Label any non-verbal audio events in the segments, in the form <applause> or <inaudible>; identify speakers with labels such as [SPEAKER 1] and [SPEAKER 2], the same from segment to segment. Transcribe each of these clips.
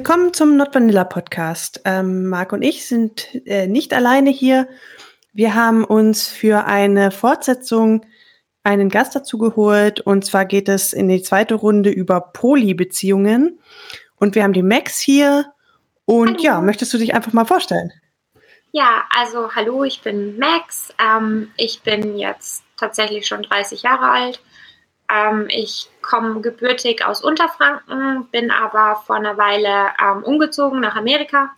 [SPEAKER 1] Willkommen zum Not Vanilla Podcast. Ähm, Marc und ich sind äh, nicht alleine hier. Wir haben uns für eine Fortsetzung einen Gast dazu geholt. Und zwar geht es in die zweite Runde über Polybeziehungen. Und wir haben die Max hier. Und hallo. ja, möchtest du dich einfach mal vorstellen?
[SPEAKER 2] Ja, also hallo, ich bin Max. Ähm, ich bin jetzt tatsächlich schon 30 Jahre alt ähm, ich komme gebürtig aus Unterfranken, bin aber vor einer Weile ähm, umgezogen nach Amerika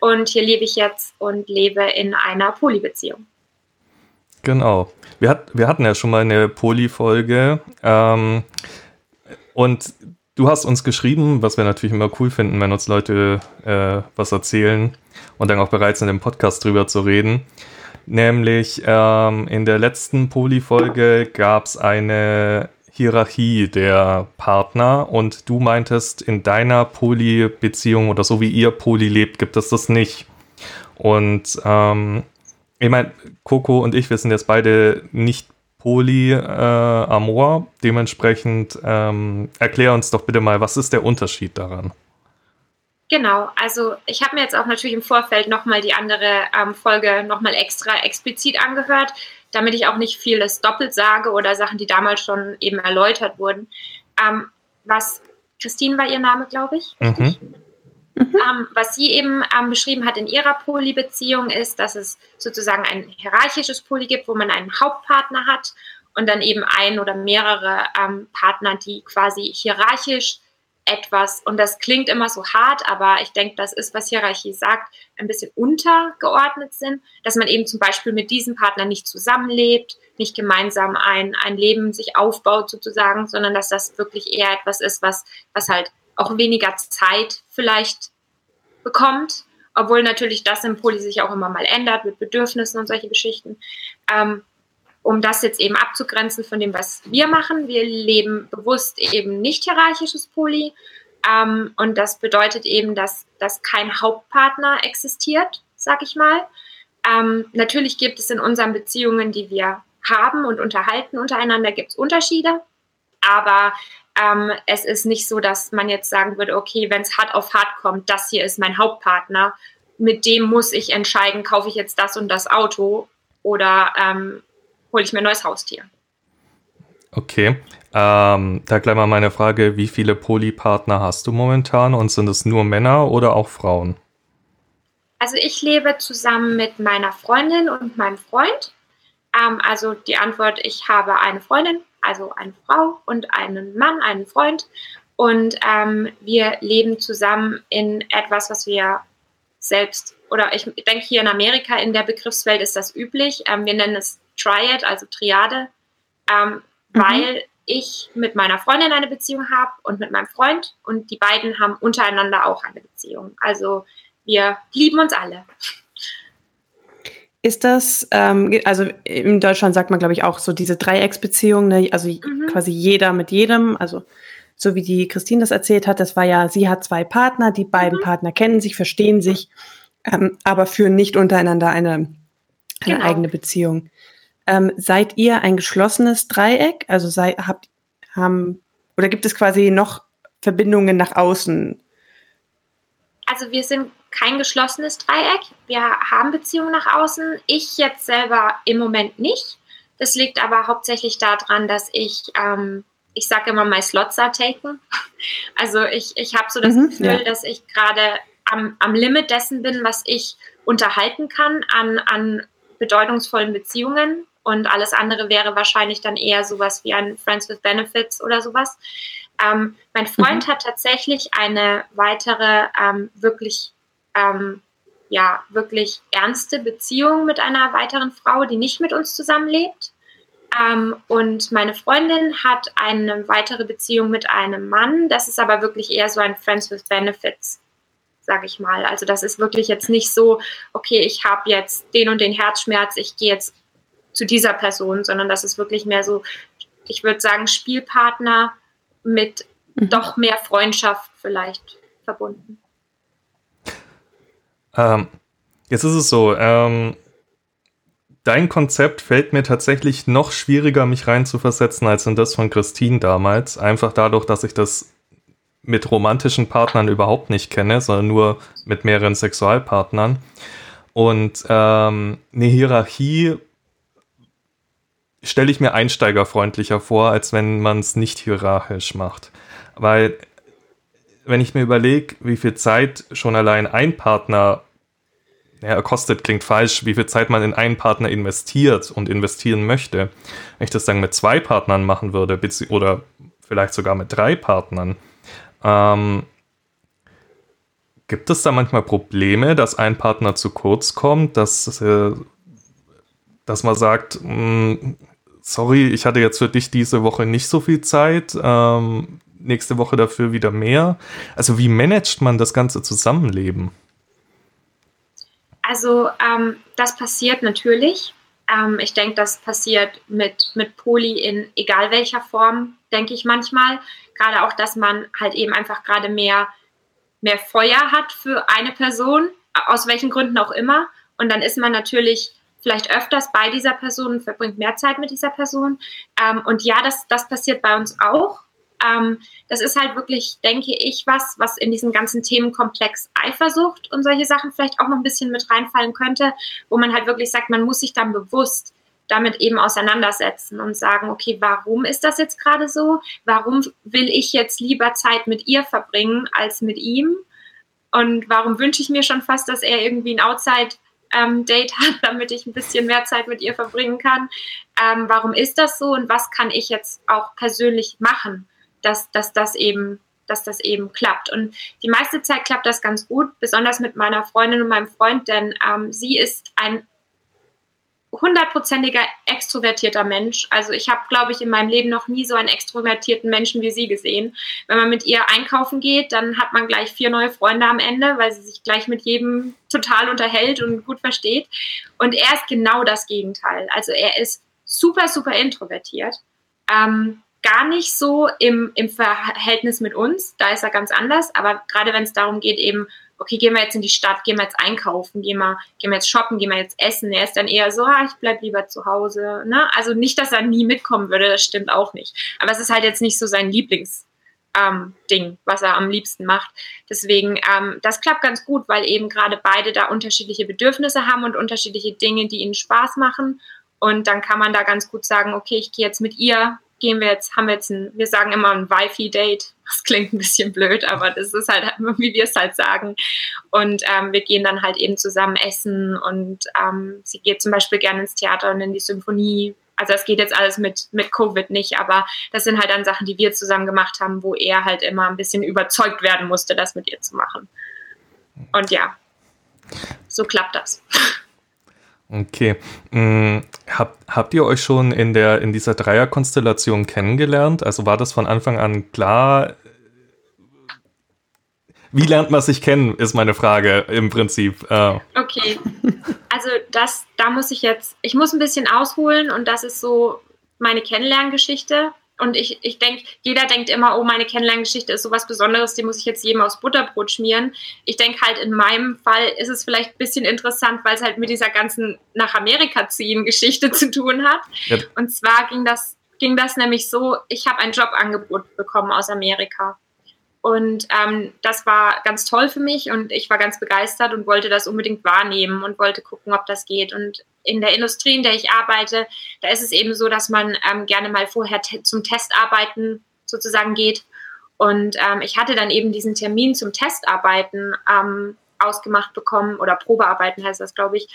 [SPEAKER 2] und hier lebe ich jetzt und lebe in einer Polybeziehung.
[SPEAKER 3] Genau. Wir, hat, wir hatten ja schon mal eine Poly-Folge ähm, und du hast uns geschrieben, was wir natürlich immer cool finden, wenn uns Leute äh, was erzählen und dann auch bereit sind, im Podcast drüber zu reden. Nämlich ähm, in der letzten Poly-Folge gab es eine Hierarchie der Partner und du meintest, in deiner Poly-Beziehung oder so wie ihr Poly lebt, gibt es das nicht. Und ähm, ich meine, Coco und ich, wir sind jetzt beide nicht Poly-Amor. Äh, Dementsprechend ähm, erklär uns doch bitte mal, was ist der Unterschied daran?
[SPEAKER 2] Genau, also ich habe mir jetzt auch natürlich im Vorfeld nochmal die andere ähm, Folge nochmal extra explizit angehört, damit ich auch nicht vieles doppelt sage oder Sachen, die damals schon eben erläutert wurden. Ähm, was Christine war ihr Name, glaube ich. Mhm. Ähm, was sie eben ähm, beschrieben hat in ihrer Polybeziehung ist, dass es sozusagen ein hierarchisches Poly gibt, wo man einen Hauptpartner hat und dann eben ein oder mehrere ähm, Partner, die quasi hierarchisch etwas, und das klingt immer so hart, aber ich denke, das ist, was Hierarchie sagt, ein bisschen untergeordnet sind, dass man eben zum Beispiel mit diesem Partner nicht zusammenlebt, nicht gemeinsam ein, ein Leben sich aufbaut sozusagen, sondern dass das wirklich eher etwas ist, was, was halt auch weniger Zeit vielleicht bekommt, obwohl natürlich das im Poli sich auch immer mal ändert mit Bedürfnissen und solche Geschichten. Ähm, um das jetzt eben abzugrenzen von dem, was wir machen. Wir leben bewusst eben nicht hierarchisches Poly. Ähm, und das bedeutet eben, dass, dass kein Hauptpartner existiert, sag ich mal. Ähm, natürlich gibt es in unseren Beziehungen, die wir haben und unterhalten untereinander, gibt es Unterschiede. Aber ähm, es ist nicht so, dass man jetzt sagen würde, okay, wenn es hart auf hart kommt, das hier ist mein Hauptpartner, mit dem muss ich entscheiden, kaufe ich jetzt das und das Auto oder ähm, hole ich mir ein neues Haustier.
[SPEAKER 3] Okay. Ähm, da gleich mal meine Frage, wie viele Polypartner hast du momentan und sind es nur Männer oder auch Frauen?
[SPEAKER 2] Also ich lebe zusammen mit meiner Freundin und meinem Freund. Ähm, also die Antwort, ich habe eine Freundin, also eine Frau und einen Mann, einen Freund. Und ähm, wir leben zusammen in etwas, was wir selbst, oder ich denke hier in Amerika in der Begriffswelt ist das üblich. Ähm, wir nennen es Triad, also Triade, ähm, mhm. weil ich mit meiner Freundin eine Beziehung habe und mit meinem Freund und die beiden haben untereinander auch eine Beziehung. Also wir lieben uns alle.
[SPEAKER 1] Ist das, ähm, also in Deutschland sagt man, glaube ich, auch so diese Dreiecksbeziehung, ne? also mhm. quasi jeder mit jedem, also so wie die Christine das erzählt hat, das war ja, sie hat zwei Partner, die beiden mhm. Partner kennen sich, verstehen sich, ähm, aber führen nicht untereinander eine, eine genau. eigene Beziehung. Ähm, seid ihr ein geschlossenes Dreieck? Also sei, habt, haben, oder gibt es quasi noch Verbindungen nach außen?
[SPEAKER 2] Also wir sind kein geschlossenes Dreieck. Wir haben Beziehungen nach außen. Ich jetzt selber im Moment nicht. Das liegt aber hauptsächlich daran, dass ich, ähm, ich sage immer, my slots are taken. <laughs> Also ich, ich habe so das mhm, Gefühl, ja. dass ich gerade am, am Limit dessen bin, was ich unterhalten kann an, an bedeutungsvollen Beziehungen und alles andere wäre wahrscheinlich dann eher sowas wie ein Friends with Benefits oder sowas. Ähm, mein Freund mhm. hat tatsächlich eine weitere ähm, wirklich ähm, ja wirklich ernste Beziehung mit einer weiteren Frau, die nicht mit uns zusammenlebt. Ähm, und meine Freundin hat eine weitere Beziehung mit einem Mann. Das ist aber wirklich eher so ein Friends with Benefits, sage ich mal. Also das ist wirklich jetzt nicht so, okay, ich habe jetzt den und den Herzschmerz, ich gehe jetzt zu dieser Person, sondern das ist wirklich mehr so, ich würde sagen, Spielpartner mit mhm. doch mehr Freundschaft vielleicht verbunden.
[SPEAKER 3] Ähm, jetzt ist es so, ähm, dein Konzept fällt mir tatsächlich noch schwieriger, mich reinzuversetzen, als in das von Christine damals. Einfach dadurch, dass ich das mit romantischen Partnern überhaupt nicht kenne, sondern nur mit mehreren Sexualpartnern. Und ähm, eine Hierarchie stelle ich mir einsteigerfreundlicher vor, als wenn man es nicht hierarchisch macht. Weil, wenn ich mir überlege, wie viel Zeit schon allein ein Partner ja, kostet, klingt falsch, wie viel Zeit man in einen Partner investiert und investieren möchte. Wenn ich das dann mit zwei Partnern machen würde, oder vielleicht sogar mit drei Partnern, ähm, gibt es da manchmal Probleme, dass ein Partner zu kurz kommt, dass, äh, dass man sagt, mh, hm, sorry, ich hatte jetzt für dich diese Woche nicht so viel Zeit, ähm, nächste Woche dafür wieder mehr. Also wie managt man das ganze Zusammenleben?
[SPEAKER 2] Also ähm, das passiert natürlich. Ähm, ich denke, das passiert mit, mit Poli in egal welcher Form, denke ich manchmal. Gerade auch, dass man halt eben einfach gerade mehr, mehr Feuer hat für eine Person, aus welchen Gründen auch immer. Und dann ist man natürlich vielleicht öfters bei dieser Person verbringt mehr Zeit mit dieser Person. Ähm, und ja, das, das passiert bei uns auch. Ähm, das ist halt wirklich, denke ich, was, was in diesen ganzen Themenkomplex Eifersucht und solche Sachen vielleicht auch noch ein bisschen mit reinfallen könnte, wo man halt wirklich sagt, man muss sich dann bewusst damit eben auseinandersetzen und sagen, okay, warum ist das jetzt gerade so? Warum will ich jetzt lieber Zeit mit ihr verbringen als mit ihm? Und warum wünsche ich mir schon fast, dass er irgendwie ein Outside ähm, Date hat, <laughs> damit ich ein bisschen mehr Zeit mit ihr verbringen kann. Ähm, warum ist das so und was kann ich jetzt auch persönlich machen? dass, dass das eben dass das eben klappt. Und die meiste Zeit klappt das ganz gut, besonders mit meiner Freundin und meinem Freund, denn ähm, sie ist ein hundertprozentiger extrovertierter Mensch. Also ich habe, glaube ich, in meinem Leben noch nie so einen extrovertierten Menschen wie sie gesehen. Wenn man mit ihr einkaufen geht, dann hat man gleich vier neue Freunde am Ende, weil sie sich gleich mit jedem total unterhält und gut versteht. Und er ist genau das Gegenteil. Also er ist super, super introvertiert. Ähm, gar nicht so im, im Verhältnis mit uns. Da ist er ganz anders. Aber gerade wenn es darum geht, eben, okay, gehen wir jetzt in die Stadt, gehen wir jetzt einkaufen, gehen wir, gehen wir jetzt shoppen, gehen wir jetzt essen. Er ist dann eher so, ah, ich bleib lieber zu Hause. Ne? Also nicht, dass er nie mitkommen würde, das stimmt auch nicht. Aber es ist halt jetzt nicht so sein Lieblings. Ähm, was er am liebsten macht. Deswegen, ähm, das klappt ganz gut, weil eben gerade beide da unterschiedliche Bedürfnisse haben und unterschiedliche Dinge, die ihnen Spaß machen. Und dann kann man da ganz gut sagen, okay, ich gehe jetzt mit ihr gehen wir jetzt, haben wir jetzt ein, wir sagen immer ein Wifi-Date. Das klingt ein bisschen blöd, aber das ist halt, <laughs> wie wir es halt sagen. Und ähm, wir gehen dann halt eben zusammen essen und ähm, sie geht zum Beispiel gerne ins Theater und in die Symphonie. Also es geht jetzt alles mit, mit Covid nicht, aber das sind halt dann Sachen, die wir zusammen gemacht haben, wo er halt immer ein bisschen überzeugt werden musste, das mit ihr zu machen. Und ja, so klappt das. <laughs>
[SPEAKER 3] Okay. Hm, habt, habt ihr euch schon in, der, in dieser Dreierkonstellation kennengelernt? Also war das von Anfang an klar? Wie lernt man sich kennen, ist meine Frage im Prinzip.
[SPEAKER 2] Äh. Okay. Also das, da muss ich jetzt, ich muss ein bisschen ausholen und das ist so meine Kennenlerngeschichte. Und ich, ich denke, jeder denkt immer, oh, meine Kennenlerngeschichte ist sowas Besonderes, die muss ich jetzt jedem aus Butterbrot schmieren. Ich denke halt, in meinem Fall ist es vielleicht ein bisschen interessant, weil es halt mit dieser ganzen nach Amerika ziehen Geschichte <laughs> zu tun hat. Ja. Und zwar ging das, ging das nämlich so, ich habe ein Jobangebot bekommen aus Amerika. Und ähm, das war ganz toll für mich und ich war ganz begeistert und wollte das unbedingt wahrnehmen und wollte gucken, ob das geht. Und in der Industrie, in der ich arbeite, da ist es eben so, dass man ähm, gerne mal vorher te zum Testarbeiten sozusagen geht. Und ähm, ich hatte dann eben diesen Termin zum Testarbeiten ähm, ausgemacht bekommen oder Probearbeiten heißt das, glaube ich,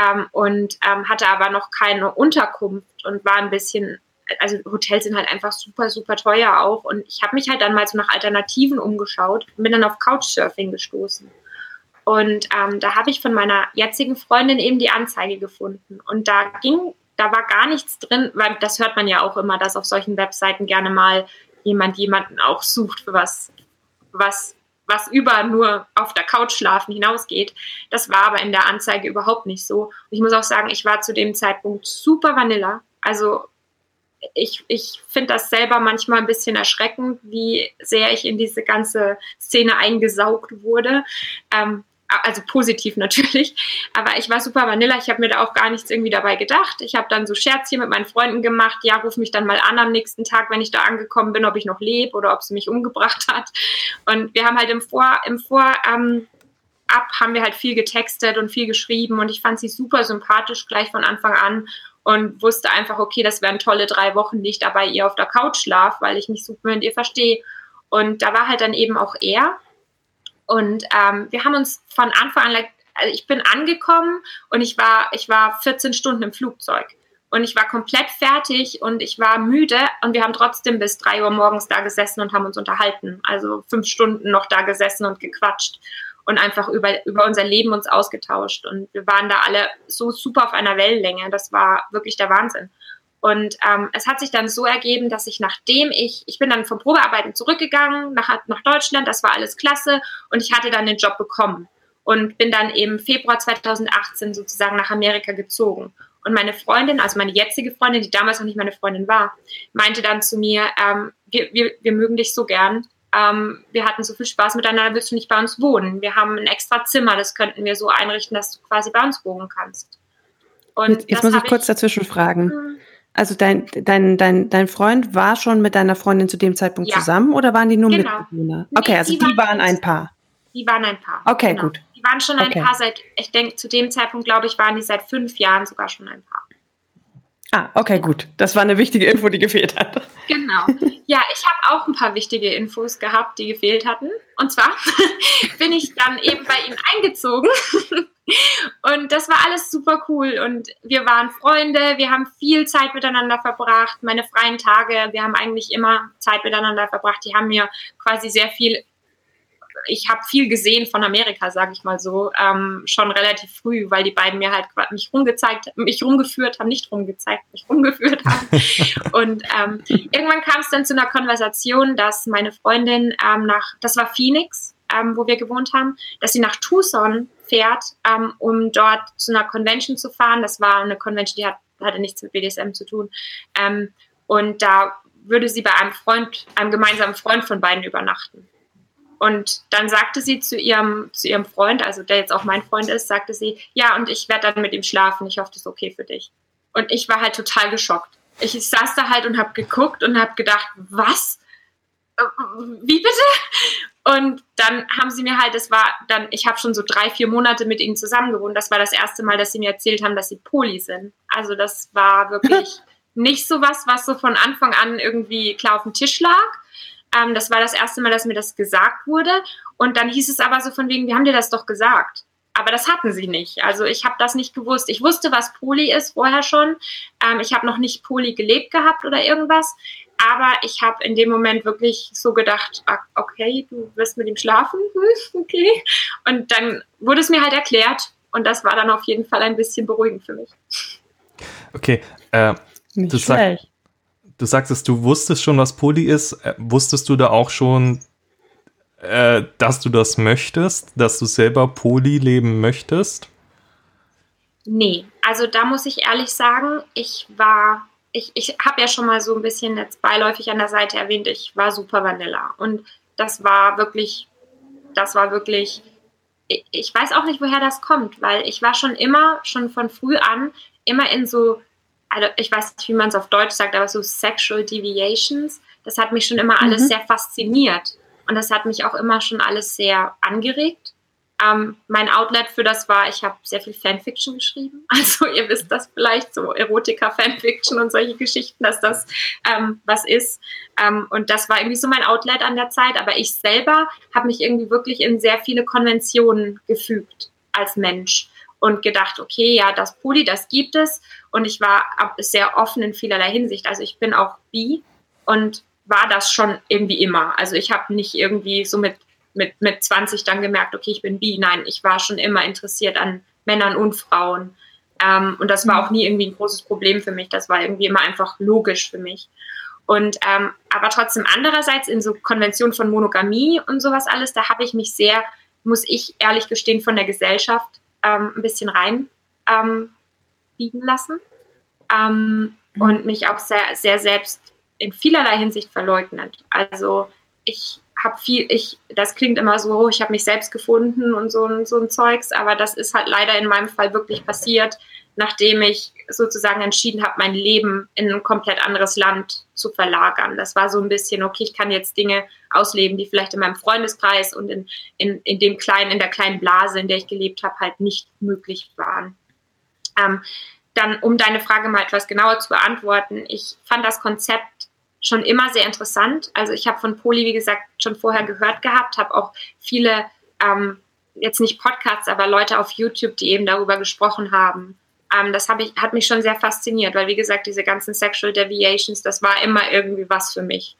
[SPEAKER 2] ähm, und ähm, hatte aber noch keine Unterkunft und war ein bisschen also Hotels sind halt einfach super, super teuer auch. Und ich habe mich halt dann mal so nach Alternativen umgeschaut und bin dann auf Couchsurfing gestoßen. Und ähm, da habe ich von meiner jetzigen Freundin eben die Anzeige gefunden. Und da ging, da war gar nichts drin, weil das hört man ja auch immer, dass auf solchen Webseiten gerne mal jemand jemanden auch sucht für was, was, was über nur auf der Couch schlafen hinausgeht. Das war aber in der Anzeige überhaupt nicht so. Und ich muss auch sagen, ich war zu dem Zeitpunkt super Vanilla. Also ich, ich finde das selber manchmal ein bisschen erschreckend, wie sehr ich in diese ganze Szene eingesaugt wurde. Ähm, also positiv <laughs> natürlich, aber ich war super Vanilla, ich habe mir da auch gar nichts irgendwie dabei gedacht. Ich habe dann so Scherzchen mit meinen Freunden gemacht, ja, ruf mich dann mal an am nächsten Tag, wenn ich da angekommen bin, ob ich noch lebe oder ob sie mich umgebracht <laughs> hat. Und wir haben halt im Vor, im Vor, ähm, ab haben wir halt viel getextet und viel geschrieben und ich fand sie super sympathisch gleich von Anfang an und wusste einfach, okay, das wären tolle drei Wochen, die ich da bei ihr auf der Couch schlaf, weil ich mich super mit ihr verstehe. Und da war halt dann eben auch er. Und ähm, wir haben uns von Anfang an, also ich bin angekommen und ich war, ich war 14 Stunden im Flugzeug. Und ich war komplett fertig und ich war müde und wir haben trotzdem bis drei Uhr morgens da gesessen und haben uns unterhalten. Also fünf Stunden noch da gesessen und gequatscht und einfach über, über unser Leben uns ausgetauscht. Und wir waren da alle so super auf einer Wellenlänge. Das war wirklich der Wahnsinn. Und ähm, es hat sich dann so ergeben, dass ich nachdem ich, ich bin dann vom Probearbeiten zurückgegangen nach, nach Deutschland, das war alles klasse und ich hatte dann den Job bekommen und bin dann im Februar 2018 sozusagen nach Amerika gezogen. Und meine Freundin, also meine jetzige Freundin, die damals noch nicht meine Freundin war, meinte dann zu mir, ähm, wir, wir, wir mögen dich so gern. Ähm, wir hatten so viel Spaß miteinander, willst du nicht bei uns wohnen? Wir haben ein extra Zimmer, das könnten wir so einrichten, dass du quasi bei uns wohnen kannst.
[SPEAKER 1] Und jetzt, jetzt muss ich kurz dazwischen fragen. Hm. Also dein, dein, dein, dein Freund war schon mit deiner Freundin zu dem Zeitpunkt ja. zusammen oder waren die nur genau. Mitbewohner? Okay, nee, also die, die waren, ein Paar.
[SPEAKER 2] Die waren ein Paar.
[SPEAKER 1] Okay, genau. gut.
[SPEAKER 2] Die waren schon ein okay. Paar seit, ich denke, zu dem Zeitpunkt, glaube ich, waren die seit fünf Jahren sogar schon ein Paar.
[SPEAKER 1] Ah, okay, gut. Das war eine wichtige Info, die gefehlt hat.
[SPEAKER 2] Genau. Ja, ich habe auch ein paar wichtige Infos gehabt, die gefehlt hatten. Und zwar <laughs> bin ich dann eben bei ihm eingezogen und das war alles super cool. Und wir waren Freunde, wir haben viel Zeit miteinander verbracht. Meine freien Tage, wir haben eigentlich immer Zeit miteinander verbracht. Die haben mir quasi sehr viel, ich habe viel gesehen von Amerika, sage ich mal so, ähm, schon relativ früh, weil die beiden mir halt mich rumgezeigt, mich rumgeführt haben, nicht rumgezeigt, mich rumgeführt haben. <laughs> und ähm, irgendwann kam es dann zu einer Konversation, dass meine Freundin ähm, nach, das war Phoenix, ähm, wo wir gewohnt haben, dass sie nach Tucson fährt, ähm, um dort zu einer Convention zu fahren. Das war eine Convention, die hat, hatte nichts mit BDSM zu tun. Ähm, und da würde sie bei einem Freund, einem gemeinsamen Freund von beiden übernachten. Und dann sagte sie zu ihrem, zu ihrem Freund, also der jetzt auch mein Freund ist, sagte sie, ja, und ich werde dann mit ihm schlafen. Ich hoffe, das ist okay für dich. Und ich war halt total geschockt. Ich saß da halt und habe geguckt und habe gedacht, was? Wie bitte? Und dann haben sie mir halt, das war dann, ich habe schon so drei, vier Monate mit ihnen zusammen gewohnt. Das war das erste Mal, dass sie mir erzählt haben, dass sie Poli sind. Also das war wirklich <laughs> nicht so was, was so von Anfang an irgendwie klar auf dem Tisch lag. Ähm, das war das erste Mal, dass mir das gesagt wurde. Und dann hieß es aber so von wegen, wir haben dir das doch gesagt. Aber das hatten sie nicht. Also ich habe das nicht gewusst. Ich wusste, was Poli ist vorher schon. Ähm, ich habe noch nicht Poli gelebt gehabt oder irgendwas. Aber ich habe in dem Moment wirklich so gedacht, ah, okay, du wirst mit ihm schlafen, <laughs> okay. Und dann wurde es mir halt erklärt und das war dann auf jeden Fall ein bisschen beruhigend für mich.
[SPEAKER 3] Okay, äh, du, sag, du sagtest, du wusstest schon, was Poli ist. Äh, wusstest du da auch schon, äh, dass du das möchtest, dass du selber Poli leben möchtest?
[SPEAKER 2] Nee, also da muss ich ehrlich sagen, ich war ich, ich habe ja schon mal so ein bisschen jetzt beiläufig an der Seite erwähnt, ich war super Vanilla. Und das war wirklich, das war wirklich, ich, ich weiß auch nicht, woher das kommt, weil ich war schon immer, schon von früh an, immer in so, also ich weiß nicht, wie man es auf Deutsch sagt, aber so Sexual Deviations. Das hat mich schon immer alles mhm. sehr fasziniert. Und das hat mich auch immer schon alles sehr angeregt. Ähm, mein Outlet für das war, ich habe sehr viel Fanfiction geschrieben. <laughs> Also ihr wisst das vielleicht, so Erotika, Fanfiction und solche Geschichten, dass das ähm, was ist. Ähm, und das war irgendwie so mein Outlet an der Zeit. Aber ich selber habe mich irgendwie wirklich in sehr viele Konventionen gefügt als Mensch und gedacht, okay, ja, das Poli, das gibt es. Und ich war sehr offen in vielerlei Hinsicht. Also ich bin auch bi und war das schon irgendwie immer. Also ich habe nicht irgendwie so mit mit, mit 20 dann gemerkt, okay, ich bin bi. Nein, ich war schon immer interessiert an Männern und Frauen. Ähm, und das war auch nie irgendwie ein großes Problem für mich. Das war irgendwie immer einfach logisch für mich. Und ähm, aber trotzdem andererseits in so Konventionen von Monogamie und sowas alles, da habe ich mich sehr, muss ich ehrlich gestehen, von der Gesellschaft ähm, ein bisschen rein ähm, biegen lassen ähm, und mich auch sehr, sehr selbst in vielerlei Hinsicht verleugnet. Also ich habe viel, ich, das klingt immer so, ich habe mich selbst gefunden und so, so ein Zeugs, aber das ist halt leider in meinem Fall wirklich passiert, nachdem ich sozusagen entschieden habe, mein Leben in ein komplett anderes Land zu verlagern. Das war so ein bisschen, okay, ich kann jetzt Dinge ausleben, die vielleicht in meinem Freundeskreis und in, in, in dem kleinen, in der kleinen Blase, in der ich gelebt habe, halt nicht möglich waren. Ähm, dann, um deine Frage mal etwas genauer zu beantworten, ich fand das Konzept schon immer sehr interessant. Also ich habe von Poli, wie gesagt, schon vorher gehört gehabt, habe auch viele, ähm, jetzt nicht Podcasts, aber Leute auf YouTube, die eben darüber gesprochen haben. Ähm, das ich, hat mich schon sehr fasziniert, weil wie gesagt, diese ganzen Sexual Deviations, das war immer irgendwie was für mich.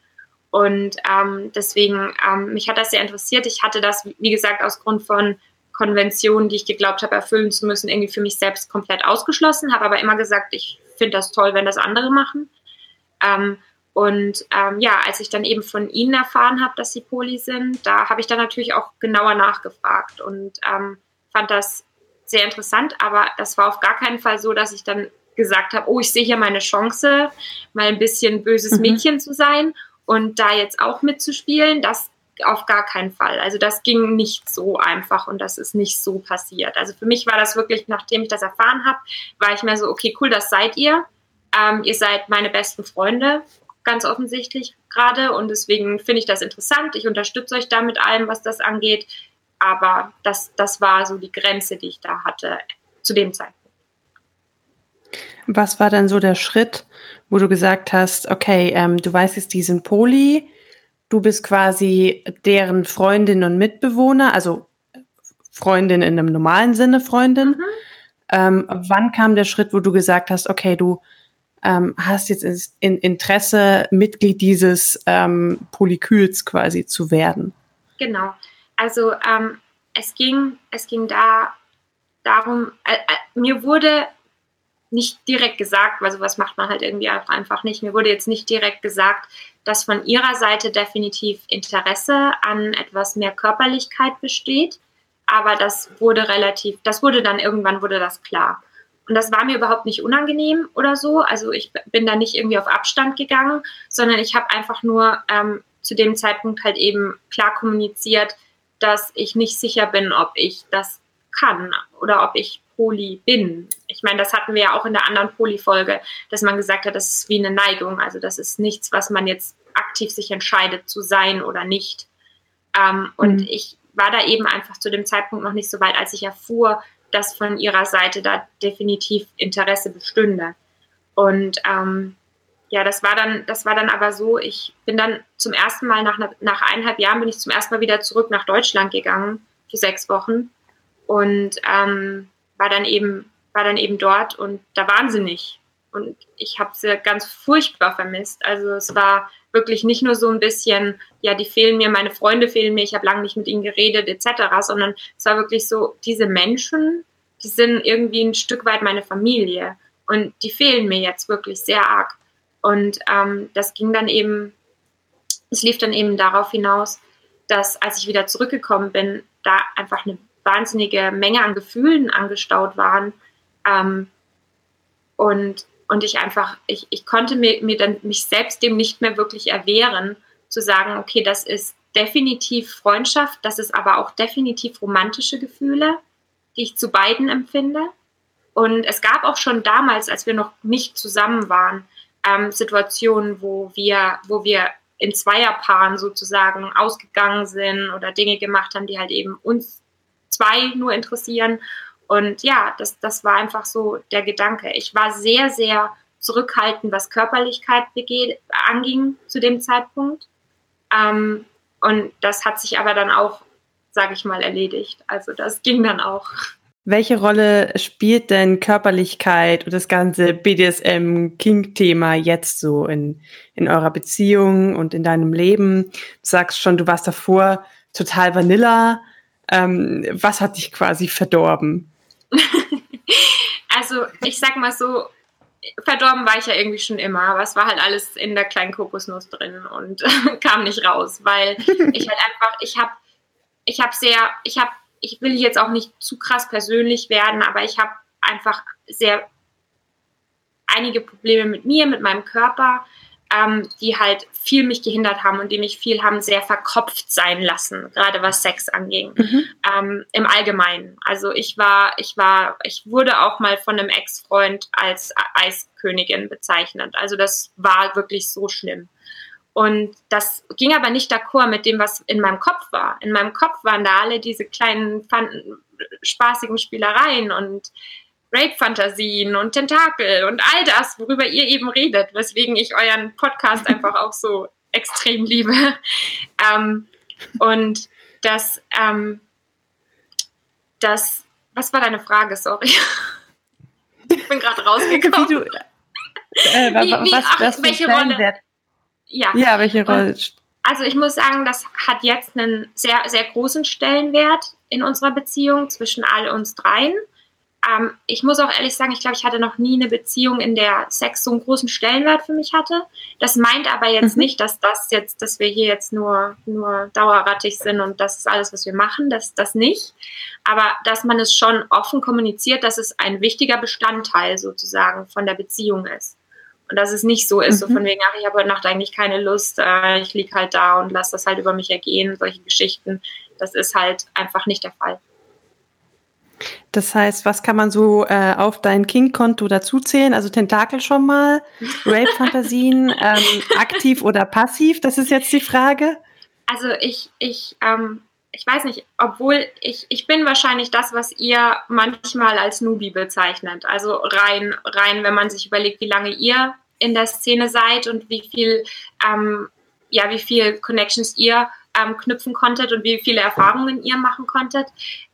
[SPEAKER 2] Und ähm, deswegen, ähm, mich hat das sehr interessiert. Ich hatte das, wie gesagt, aus Grund von Konventionen, die ich geglaubt habe, erfüllen zu müssen, irgendwie für mich selbst komplett ausgeschlossen, habe aber immer gesagt, ich finde das toll, wenn das andere machen. Ähm, und ähm, ja, als ich dann eben von ihnen erfahren habe, dass sie Poli sind, da habe ich dann natürlich auch genauer nachgefragt und ähm, fand das sehr interessant, aber das war auf gar keinen Fall so, dass ich dann gesagt habe, oh, ich sehe hier meine Chance, mal ein bisschen böses mhm. Mädchen zu sein und da jetzt auch mitzuspielen. Das auf gar keinen Fall. Also das ging nicht so einfach und das ist nicht so passiert. Also für mich war das wirklich, nachdem ich das erfahren habe, war ich mir so, okay, cool, das seid ihr. Ähm, ihr seid meine besten Freunde, ganz offensichtlich gerade und deswegen finde ich das interessant. Ich unterstütze euch da mit allem, was das angeht. Aber das, das war so die Grenze, die ich da hatte zu dem Zeitpunkt.
[SPEAKER 1] Was war dann so der Schritt, wo du gesagt hast, okay, ähm, du weißt jetzt, die sind Poli, du bist quasi deren Freundin und Mitbewohner, also Freundin in einem normalen Sinne Freundin. Mhm. Ähm, wann kam der Schritt, wo du gesagt hast, okay, du ähm, hast jetzt in Interesse, Mitglied dieses ähm, Polykyls quasi zu werden?
[SPEAKER 2] Genau. Also ähm, es ging, es ging da darum, äh, äh, mir wurde nicht direkt gesagt, weil sowas macht man halt irgendwie auch einfach nicht. Mir wurde jetzt nicht direkt gesagt, dass von ihrer Seite definitiv Interesse an etwas mehr Körperlichkeit besteht. Aber das wurde relativ, das wurde dann irgendwann wurde das klar. Und das war mir überhaupt nicht unangenehm oder so. Also ich bin da nicht irgendwie auf Abstand gegangen, sondern ich habe einfach nur ähm, zu dem Zeitpunkt halt eben klar kommuniziert, dass ich nicht sicher bin, ob ich das kann oder ob ich Poli bin. Ich meine, das hatten wir ja auch in der anderen Poli-Folge, dass man gesagt hat, das ist wie eine Neigung. Also das ist nichts, was man jetzt aktiv sich entscheidet zu sein oder nicht. Ähm, und mhm. ich war da eben einfach zu dem Zeitpunkt noch nicht so weit, als ich erfuhr, dass von ihrer Seite da definitiv Interesse bestünde. Und ähm, ja, das war dann, das war dann aber so, ich bin dann zum ersten Mal nach, nach eineinhalb Jahren bin ich zum ersten Mal wieder zurück nach Deutschland gegangen für sechs Wochen und ähm, war dann eben, war dann eben dort und da waren sie nicht. Und ich habe sie ganz furchtbar vermisst. Also es war wirklich nicht nur so ein bisschen, ja, die fehlen mir, meine Freunde fehlen mir, ich habe lange nicht mit ihnen geredet, etc., sondern es war wirklich so, diese Menschen, die sind irgendwie ein Stück weit meine Familie und die fehlen mir jetzt wirklich sehr arg. Und ähm, das ging dann eben, es lief dann eben darauf hinaus, dass als ich wieder zurückgekommen bin, da einfach eine wahnsinnige Menge an Gefühlen angestaut waren. Ähm, und, und ich einfach, ich, ich konnte mir, mir dann mich selbst dem nicht mehr wirklich erwehren, zu sagen, okay, das ist definitiv Freundschaft, das ist aber auch definitiv romantische Gefühle, die ich zu beiden empfinde. Und es gab auch schon damals, als wir noch nicht zusammen waren, ähm, Situationen, wo wir, wo wir in Zweierpaaren sozusagen ausgegangen sind oder Dinge gemacht haben, die halt eben uns zwei nur interessieren. Und ja, das, das war einfach so der Gedanke. Ich war sehr, sehr zurückhaltend, was Körperlichkeit anging zu dem Zeitpunkt. Ähm, und das hat sich aber dann auch, sage ich mal, erledigt. Also das ging dann auch.
[SPEAKER 1] Welche Rolle spielt denn Körperlichkeit und das ganze BDSM-King-Thema jetzt so in, in eurer Beziehung und in deinem Leben? Du sagst schon, du warst davor total Vanilla. Ähm, was hat dich quasi verdorben? <laughs>
[SPEAKER 2] also ich sag mal so, verdorben war ich ja irgendwie schon immer, aber es war halt alles in der kleinen Kokosnuss drin und <laughs> kam nicht raus, weil ich halt einfach, ich habe ich habe sehr, ich habe ich will jetzt auch nicht zu krass persönlich werden, aber ich habe einfach sehr einige Probleme mit mir, mit meinem Körper. ähm, die halt viel mich gehindert haben und die mich viel haben sehr verkopft sein lassen, gerade was Sex anging, mhm. ähm, im Allgemeinen. Also ich war, ich war, ich wurde auch mal von einem Ex-Freund als Eiskönigin bezeichnet. Also das war wirklich so schlimm. Und das ging aber nicht d'accord mit dem, was in meinem Kopf war. In meinem Kopf waren da alle diese kleinen, fanden, spaßigen Spielereien und Rape-Fantasien und Tentakel und all das, worüber ihr eben redet, weswegen ich euren Podcast <laughs> einfach auch so extrem liebe. <laughs> Ähm, und das, ähm, das, was war deine Frage? Sorry. <laughs> ich bin gerade rausgekommen. Wie du, äh, wie, wie, was, ach, was welche Rolle?
[SPEAKER 1] Ja. Ja, welche Rolle?
[SPEAKER 2] Also ich muss sagen, das hat jetzt einen sehr, sehr großen Stellenwert in unserer Beziehung zwischen all uns dreien. Ähm, ich muss auch ehrlich sagen, ich glaube, ich hatte noch nie eine Beziehung, in der Sex so einen großen Stellenwert für mich hatte. Das meint aber jetzt mhm. nicht, dass das jetzt, dass wir hier jetzt nur, nur dauerrattig sind und das ist alles, was wir machen, das, das nicht. Aber dass man es schon offen kommuniziert, dass es ein wichtiger Bestandteil sozusagen von der Beziehung ist. Und dass es nicht so ist, mhm. so von wegen, ach, ich habe heute Nacht eigentlich keine Lust, äh, ich liege halt da und lasse das halt über mich ergehen, solche Geschichten. Das ist halt einfach nicht der Fall.
[SPEAKER 1] Das heißt, was kann man so äh, auf dein King-Konto dazuzählen? Also Tentakel schon mal, <laughs> Rape-Fantasien, ähm, aktiv oder passiv? Das ist jetzt die Frage.
[SPEAKER 2] Also ich, ich ähm, ich weiß nicht, obwohl ich, ich bin wahrscheinlich das, was ihr manchmal als Nubi bezeichnet. Also rein, rein, wenn man sich überlegt, wie lange ihr in der Szene seid und wie viel, ähm, ja, wie viel Connections ihr ähm, knüpfen konntet und wie viele Erfahrungen ihr machen konntet.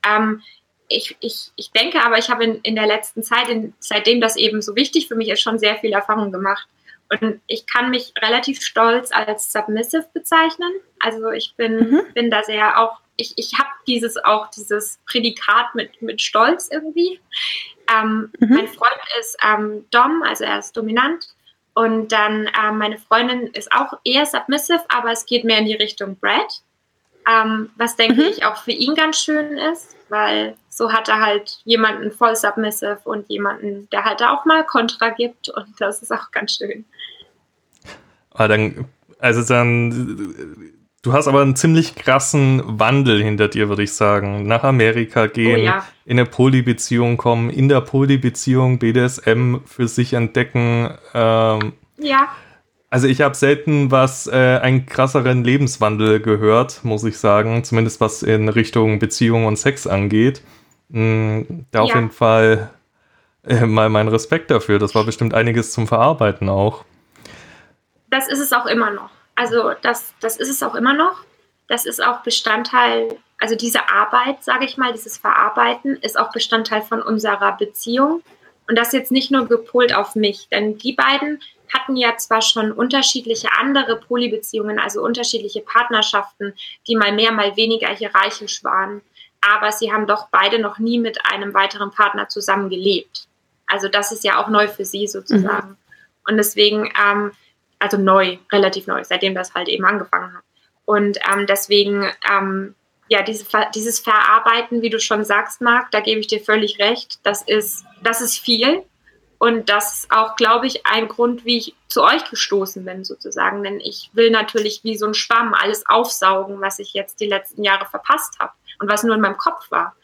[SPEAKER 2] Ähm, ich, ich, ich denke aber, ich habe in, in der letzten Zeit, in, seitdem das eben so wichtig für mich ist, schon sehr viel Erfahrung gemacht. Und ich kann mich relativ stolz als submissive bezeichnen. Also ich bin, mhm. bin da sehr auch ich, ich habe dieses auch dieses Prädikat mit, mit Stolz irgendwie. Ähm, mhm. Mein Freund ist ähm, Dom, also er ist dominant. Und dann ähm, meine Freundin ist auch eher submissive, aber es geht mehr in die Richtung Brad. Ähm, was denke mhm. ich auch für ihn ganz schön ist, weil so hat er halt jemanden voll submissive und jemanden, der halt auch mal Kontra gibt und das ist auch ganz schön.
[SPEAKER 3] Aber dann, also dann Du hast aber einen ziemlich krassen Wandel hinter dir, würde ich sagen. Nach Amerika gehen, oh, ja. in eine Polybeziehung kommen, in der Polybeziehung BDSM für sich entdecken. Ähm,
[SPEAKER 2] ja.
[SPEAKER 3] Also ich habe selten was äh, einen krasseren Lebenswandel gehört, muss ich sagen, zumindest was in Richtung Beziehung und Sex angeht. Mhm, da ja. auf jeden Fall äh, mal mein Respekt dafür. Das war bestimmt einiges zum Verarbeiten auch.
[SPEAKER 2] Das ist es auch immer noch. Also das, das ist es auch immer noch. Das ist auch Bestandteil, also diese Arbeit, sage ich mal, dieses Verarbeiten ist auch Bestandteil von unserer Beziehung. Und das jetzt nicht nur gepolt auf mich, denn die beiden hatten ja zwar schon unterschiedliche andere Polybeziehungen, also unterschiedliche Partnerschaften, die mal mehr, mal weniger hierarchisch waren, aber sie haben doch beide noch nie mit einem weiteren Partner zusammen gelebt. Also das ist ja auch neu für sie sozusagen. Mhm. Und deswegen ähm, also neu, relativ neu, seitdem das halt eben angefangen hat. Und ähm, deswegen, ähm, ja, diese, dieses Verarbeiten, wie du schon sagst, Marc, da gebe ich dir völlig recht, das ist, das ist viel. Und das ist auch, glaube ich, ein Grund, wie ich zu euch gestoßen bin, sozusagen. Denn ich will natürlich wie so ein Schwamm alles aufsaugen, was ich jetzt die letzten Jahre verpasst habe und was nur in meinem Kopf war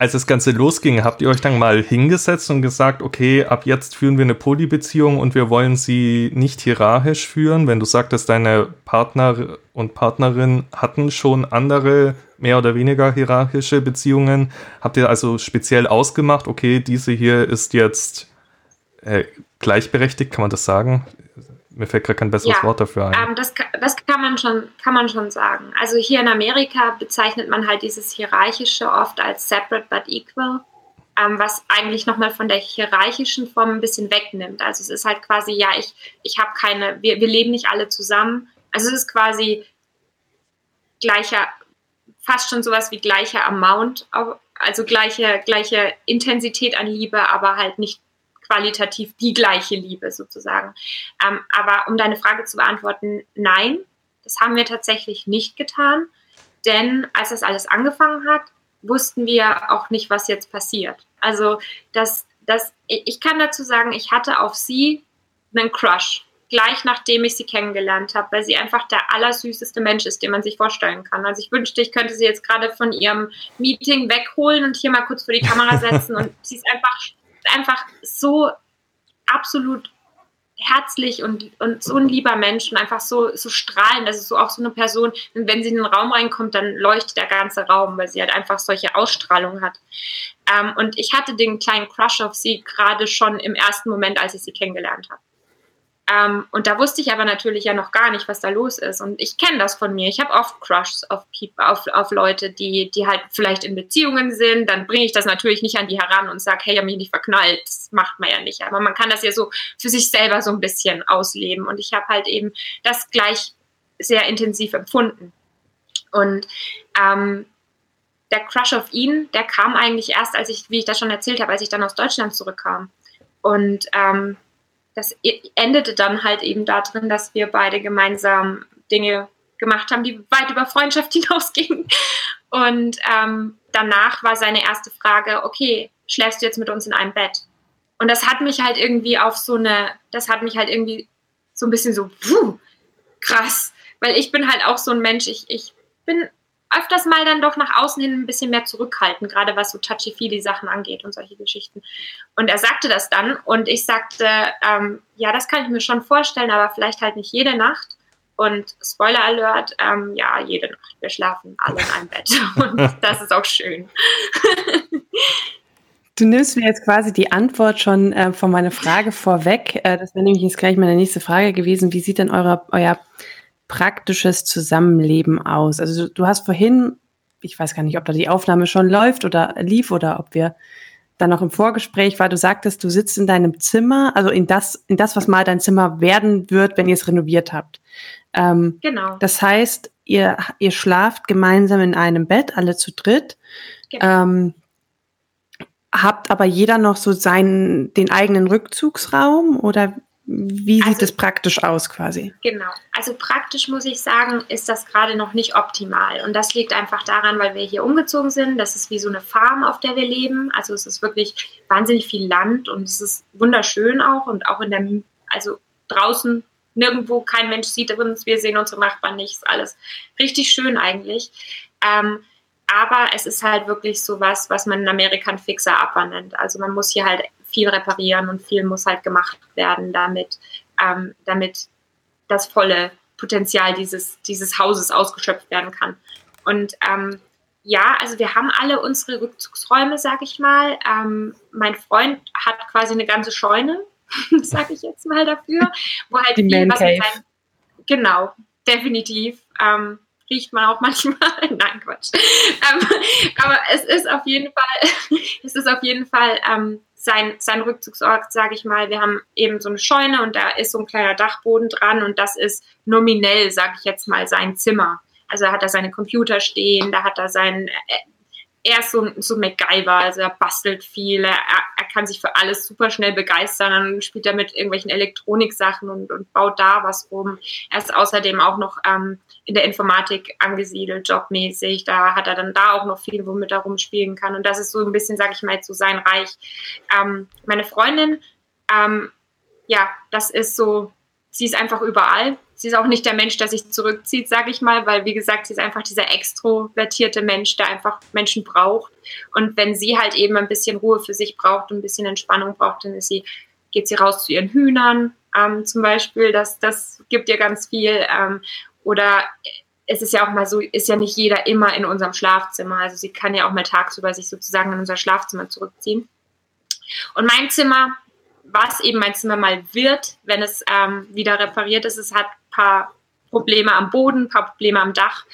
[SPEAKER 3] als das Ganze losging, habt ihr euch dann mal hingesetzt und gesagt, okay, ab jetzt führen wir eine Polybeziehung und wir wollen sie nicht hierarchisch führen? Wenn du sagtest, deine Partner und Partnerin hatten schon andere, mehr oder weniger hierarchische Beziehungen, habt ihr also speziell ausgemacht, okay, diese hier ist jetzt äh, gleichberechtigt, kann man das sagen? Mir fällt gerade kein besseres ja, Wort dafür ein.
[SPEAKER 2] Ähm, das, das kann, man schon, kann man schon sagen. Also hier in Amerika bezeichnet man halt dieses Hierarchische oft als separate but equal, ähm, was eigentlich nochmal von der hierarchischen Form ein bisschen wegnimmt. Also es ist halt quasi, ja, ich, ich habe keine, wir, wir leben nicht alle zusammen. Also es ist quasi gleicher, fast schon sowas wie gleicher Amount, also gleiche, gleiche Intensität an Liebe, aber halt nicht qualitativ die gleiche Liebe sozusagen. Ähm, aber um deine Frage zu beantworten, nein, das haben wir tatsächlich nicht getan, denn als das alles angefangen hat, wussten wir auch nicht, was jetzt passiert. Also das, das, ich kann dazu sagen, ich hatte auf sie einen Crush. gleich nachdem ich sie kennengelernt habe, weil sie einfach der allersüßeste Mensch ist, den man sich vorstellen kann. Also ich wünschte, ich könnte sie jetzt gerade von ihrem Meeting wegholen und hier mal kurz vor die Kamera setzen und <laughs> sie ist einfach, einfach so absolut herzlich und, und so ein lieber Mensch und einfach so, so strahlend. Das ist so auch so eine Person, wenn sie in den Raum reinkommt, dann leuchtet der ganze Raum, weil sie halt einfach solche Ausstrahlung hat. Ähm, und ich hatte den kleinen Crush auf sie gerade schon im ersten Moment, als ich sie kennengelernt habe. Ähm, und da wusste ich aber natürlich ja noch gar nicht, was da los ist. Und ich kenne das von mir. Ich habe oft Crushs auf, auf, auf Leute, die, die halt vielleicht in Beziehungen sind. Dann bringe ich das natürlich nicht an die heran und sage, hey, ich habe mich nicht verknallt. Das macht man ja nicht. Aber man kann das ja so für sich selber so ein bisschen ausleben. Und ich habe halt eben das gleich sehr intensiv empfunden. Und ähm, der Crush auf ihn, der kam eigentlich erst, als ich, wie ich das schon erzählt habe, als ich dann aus Deutschland zurückkam. Und ähm, das endete dann halt eben darin, dass wir beide gemeinsam Dinge gemacht haben, die weit über Freundschaft <laughs> hinausgingen. Und ähm, danach war seine erste Frage, okay, schläfst du jetzt mit uns in einem Bett? Und das hat mich halt irgendwie auf so eine, das hat mich halt irgendwie so ein bisschen so, puh, krass. Weil ich bin halt auch so ein Mensch, ich, ich bin öfters mal dann doch nach außen hin ein bisschen mehr zurückhalten, gerade was so touchy-feely Sachen angeht und solche Geschichten. Und er sagte das dann und ich sagte, ähm, ja, das kann ich mir schon vorstellen, aber vielleicht halt nicht jede Nacht. Und Spoiler Alert, ähm, ja, jede Nacht. Wir schlafen alle in einem Bett. <laughs> Und das ist auch schön.
[SPEAKER 1] Du nimmst mir jetzt quasi die Antwort schon äh, von meiner Frage vorweg. Äh, das wäre nämlich jetzt gleich meine nächste Frage gewesen. Wie sieht denn eure, euer praktisches Zusammenleben aus? Also du hast vorhin, ich weiß gar nicht, ob da die Aufnahme schon läuft oder lief oder ob wir dann noch im Vorgespräch war, du sagtest, du sitzt in deinem Zimmer, also in das, in das, was mal dein Zimmer werden wird, wenn ihr es renoviert habt. Ähm, genau. Das heißt, ihr, ihr schlaft gemeinsam in einem Bett, alle zu dritt. Genau. Ähm, habt aber jeder noch so seinen, den eigenen Rückzugsraum oder wie sieht also, es praktisch aus quasi?
[SPEAKER 2] Genau. Also praktisch muss ich sagen, ist das gerade noch nicht optimal. Und das liegt einfach daran, weil wir hier umgezogen sind. Das ist wie so eine Farm, auf der wir leben. Also es ist wirklich wahnsinnig viel Land und es ist wunderschön auch. Und auch in der, also draußen nirgendwo kein Mensch sieht uns, wir sehen unsere Nachbarn nicht. Ist alles richtig schön eigentlich. Ähm, aber es ist halt wirklich so was, was man in Amerika ein Fixer-Upper nennt. Also man muss hier halt viel reparieren und viel muss halt gemacht werden, damit, ähm, damit das volle Potenzial dieses, dieses Hauses ausgeschöpft werden kann. Und ähm, ja, also wir haben alle unsere Rückzugsräume, sag ich mal. Ähm, mein Freund hat quasi eine ganze Scheune, <laughs> sag ich jetzt mal dafür, wo halt Die viel was sein, Genau, definitiv. Ähm, riecht man auch <laughs> manchmal. Nein, Quatsch. Ähm, aber es ist auf jeden Fall, <laughs> es ist auf jeden Fall ähm, sein, sein Rückzugsort, sage ich mal. Wir haben eben so eine Scheune und da ist so ein kleiner Dachboden dran und das ist nominell, sage ich jetzt mal, sein Zimmer. Also da hat er seine Computer stehen, da hat er sein äh, er ist so, so MacGyver, also er bastelt viel, er, er kann sich für alles super schnell begeistern, dann spielt er mit irgendwelchen Elektroniksachen und, und baut da was rum. Er ist außerdem auch noch ähm, in der Informatik angesiedelt, jobmäßig, da hat er dann da auch noch viel, womit er rumspielen kann und das ist so ein bisschen, sag ich mal, jetzt so sein Reich. Ähm, meine Freundin, ähm, ja, das ist so, sie ist einfach überall, sie ist auch nicht der Mensch, der sich zurückzieht, sage ich mal, weil wie gesagt, sie ist einfach dieser extrovertierte Mensch, der einfach Menschen braucht. Und wenn sie halt eben ein bisschen Ruhe für sich braucht und ein bisschen Entspannung braucht, dann ist sie, geht sie raus zu ihren Hühnern ähm, zum Beispiel. Das, das gibt ihr ganz viel. Ähm, oder es ist ja auch mal so, ist ja nicht jeder immer in unserem Schlafzimmer. Also sie kann ja auch mal tagsüber sich sozusagen in unser Schlafzimmer zurückziehen. Und mein Zimmer, was eben mein Zimmer mal wird, wenn es ähm, wieder repariert ist, es hat paar Probleme am Boden, paar Probleme am Dach.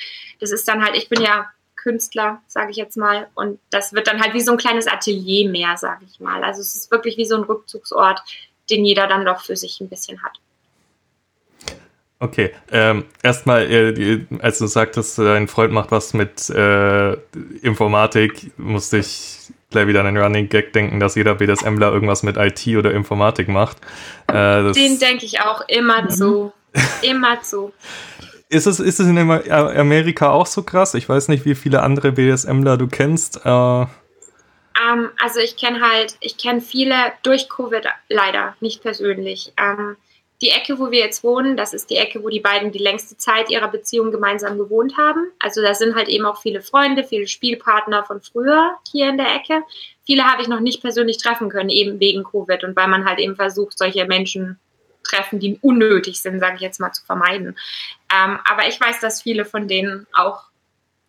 [SPEAKER 2] Das ist dann halt, ich bin ja Künstler, sage ich jetzt mal, und das wird dann halt wie so ein kleines Atelier mehr, sage ich mal. Also es ist wirklich wie so ein Rückzugsort, den jeder dann doch für sich ein bisschen hat.
[SPEAKER 3] Okay, ähm, erstmal, äh, als du sagtest, dein Freund macht was mit äh, Informatik, musste ich gleich wieder an den Running Gag denken, dass jeder BDSMler irgendwas mit IT oder Informatik macht.
[SPEAKER 2] Äh, Den denke ich auch immer mhm. zu. Immer zu.
[SPEAKER 3] Ist es, ist es in Amerika auch so krass? Ich weiß nicht, wie viele andere BDSMler du kennst. Äh um,
[SPEAKER 2] ähm, also ich kenne halt, ich kenne viele durch Covid leider, nicht persönlich. Um, ähm, die Ecke, wo wir jetzt wohnen, das ist die Ecke, wo die beiden die längste Zeit ihrer Beziehung gemeinsam gewohnt haben. Also da sind halt eben auch viele Freunde, viele Spielpartner von früher hier in der Ecke. Viele habe ich noch nicht persönlich treffen können, eben wegen Covid und weil man halt eben versucht, solche Menschen treffen, die unnötig sind, sage ich jetzt mal, zu vermeiden. Ähm, aber ich weiß, dass viele von denen auch,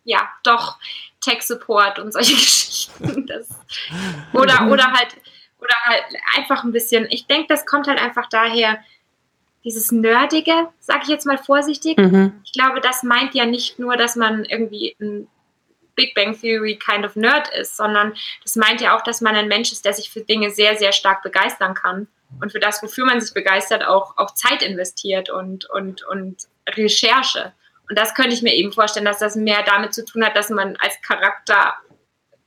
[SPEAKER 2] ja, doch Tech-Support und solche <laughs> Geschichten. Das, oder, oder halt, oder halt einfach ein bisschen, ich denke, das kommt halt einfach daher, dieses Nerdige, sage ich jetzt mal vorsichtig. Mhm. Ich glaube, das meint ja nicht nur, dass man irgendwie ein Big Bang Theory kind of Nerd ist, sondern das meint ja auch, dass man ein Mensch ist, der sich für Dinge sehr, sehr stark begeistern kann und für das, wofür man sich begeistert, auch, auch Zeit investiert und, und, und Recherche. Und das könnte ich mir eben vorstellen, dass das mehr damit zu tun hat, dass man als Charakter,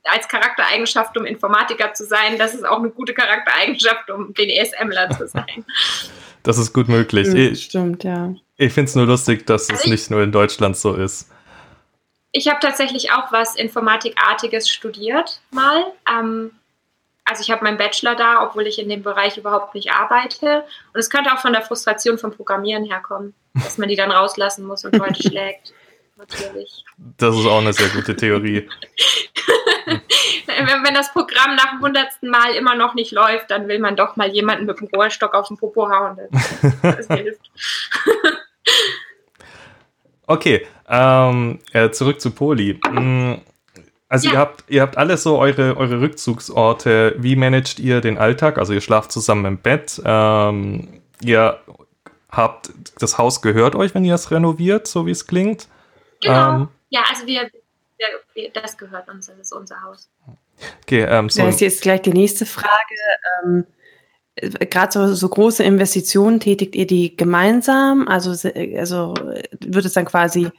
[SPEAKER 2] als Charaktereigenschaft, um Informatiker zu sein, das ist auch eine gute Charaktereigenschaft, um BDSMler zu sein. <laughs>
[SPEAKER 3] Das ist gut möglich.
[SPEAKER 1] Stimmt, ich, stimmt ja.
[SPEAKER 3] Ich finde es nur lustig, dass also es nicht nur in Deutschland so ist.
[SPEAKER 2] Ich habe tatsächlich auch was Informatikartiges studiert mal. Ähm, also ich habe meinen Bachelor da, obwohl ich in dem Bereich überhaupt nicht arbeite. Und es könnte auch von der Frustration vom Programmieren herkommen, dass man die dann rauslassen muss und Leute <laughs> schlägt. Natürlich.
[SPEAKER 3] Das ist auch eine sehr gute Theorie.
[SPEAKER 2] wenn, <laughs> wenn, das Programm nach dem hundertsten Mal immer noch nicht läuft, dann will man doch mal jemanden mit dem Rohrstock auf den Popo hauen. Das, das hilft. <laughs>
[SPEAKER 3] okay, ähm, äh, zurück zu Poli. Mm, also ja. ihr habt, ihr habt alle so eure, eure Rückzugsorte. Wie managt ihr den Alltag? Also ihr schlaft zusammen im Bett. Ähm, ihr habt, das Haus gehört euch, wenn ihr es renoviert, so wie es klingt.
[SPEAKER 2] Genau. Ähm, ja, also wir, wir, das gehört uns, das ist unser Haus.
[SPEAKER 1] Okay, ähm, so. Das ist jetzt gleich die nächste Frage. Ähm, Gerade so, so große Investitionen, tätigt ihr die gemeinsam? Also, also wird es dann quasi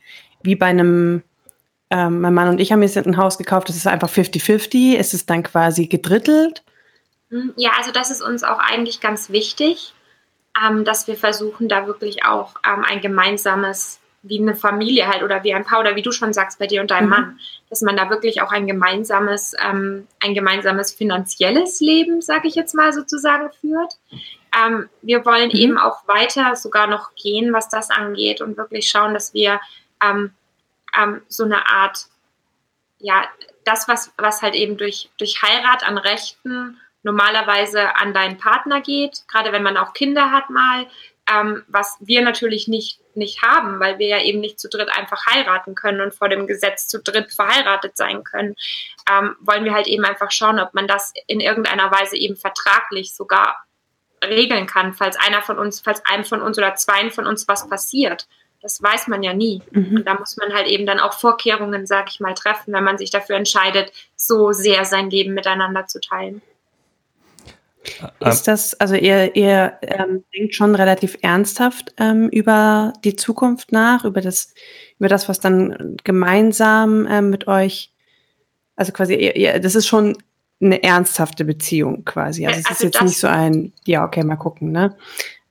[SPEAKER 1] wie bei einem ähm, mein Mann und ich haben jetzt ein Haus gekauft, das ist einfach 50-50. Ist es dann quasi gedrittelt?
[SPEAKER 2] Hm, ja, also das ist uns auch eigentlich ganz wichtig, ähm, dass wir versuchen, da wirklich auch ähm, ein gemeinsames, wie eine Familie halt oder wie ein Paar oder wie du schon sagst bei dir und deinem mhm. Mann, dass man da wirklich auch ein gemeinsames, ähm, ein gemeinsames finanzielles Leben, sage ich jetzt mal sozusagen, führt. Ähm, wir wollen mhm. eben auch weiter sogar noch gehen, was das angeht und wirklich schauen, dass wir ähm, ähm, so eine Art, ja, das, was, was halt eben durch, durch Heirat an Rechten normalerweise an deinen Partner geht, gerade wenn man auch Kinder hat mal, ähm, was wir natürlich nicht, nicht haben, weil wir ja eben nicht zu dritt einfach heiraten können und vor dem Gesetz zu dritt verheiratet sein können, ähm, wollen wir halt eben einfach schauen, ob man das in irgendeiner Weise eben vertraglich sogar regeln kann, falls einer von uns, falls einem von uns oder zweien von uns was passiert. Das weiß man ja nie. Mhm. Und da muss man halt eben dann auch Vorkehrungen, sag ich mal, treffen, wenn man sich dafür entscheidet, so sehr sein Leben miteinander zu teilen.
[SPEAKER 1] Ist das, also ihr, ihr ähm, denkt schon relativ ernsthaft ähm, über die Zukunft nach, über das, über das, was dann gemeinsam ähm, mit euch, also quasi, ihr, ihr, das ist schon eine ernsthafte Beziehung quasi. Also, es also ist jetzt nicht so ein, ja, okay, mal gucken, ne?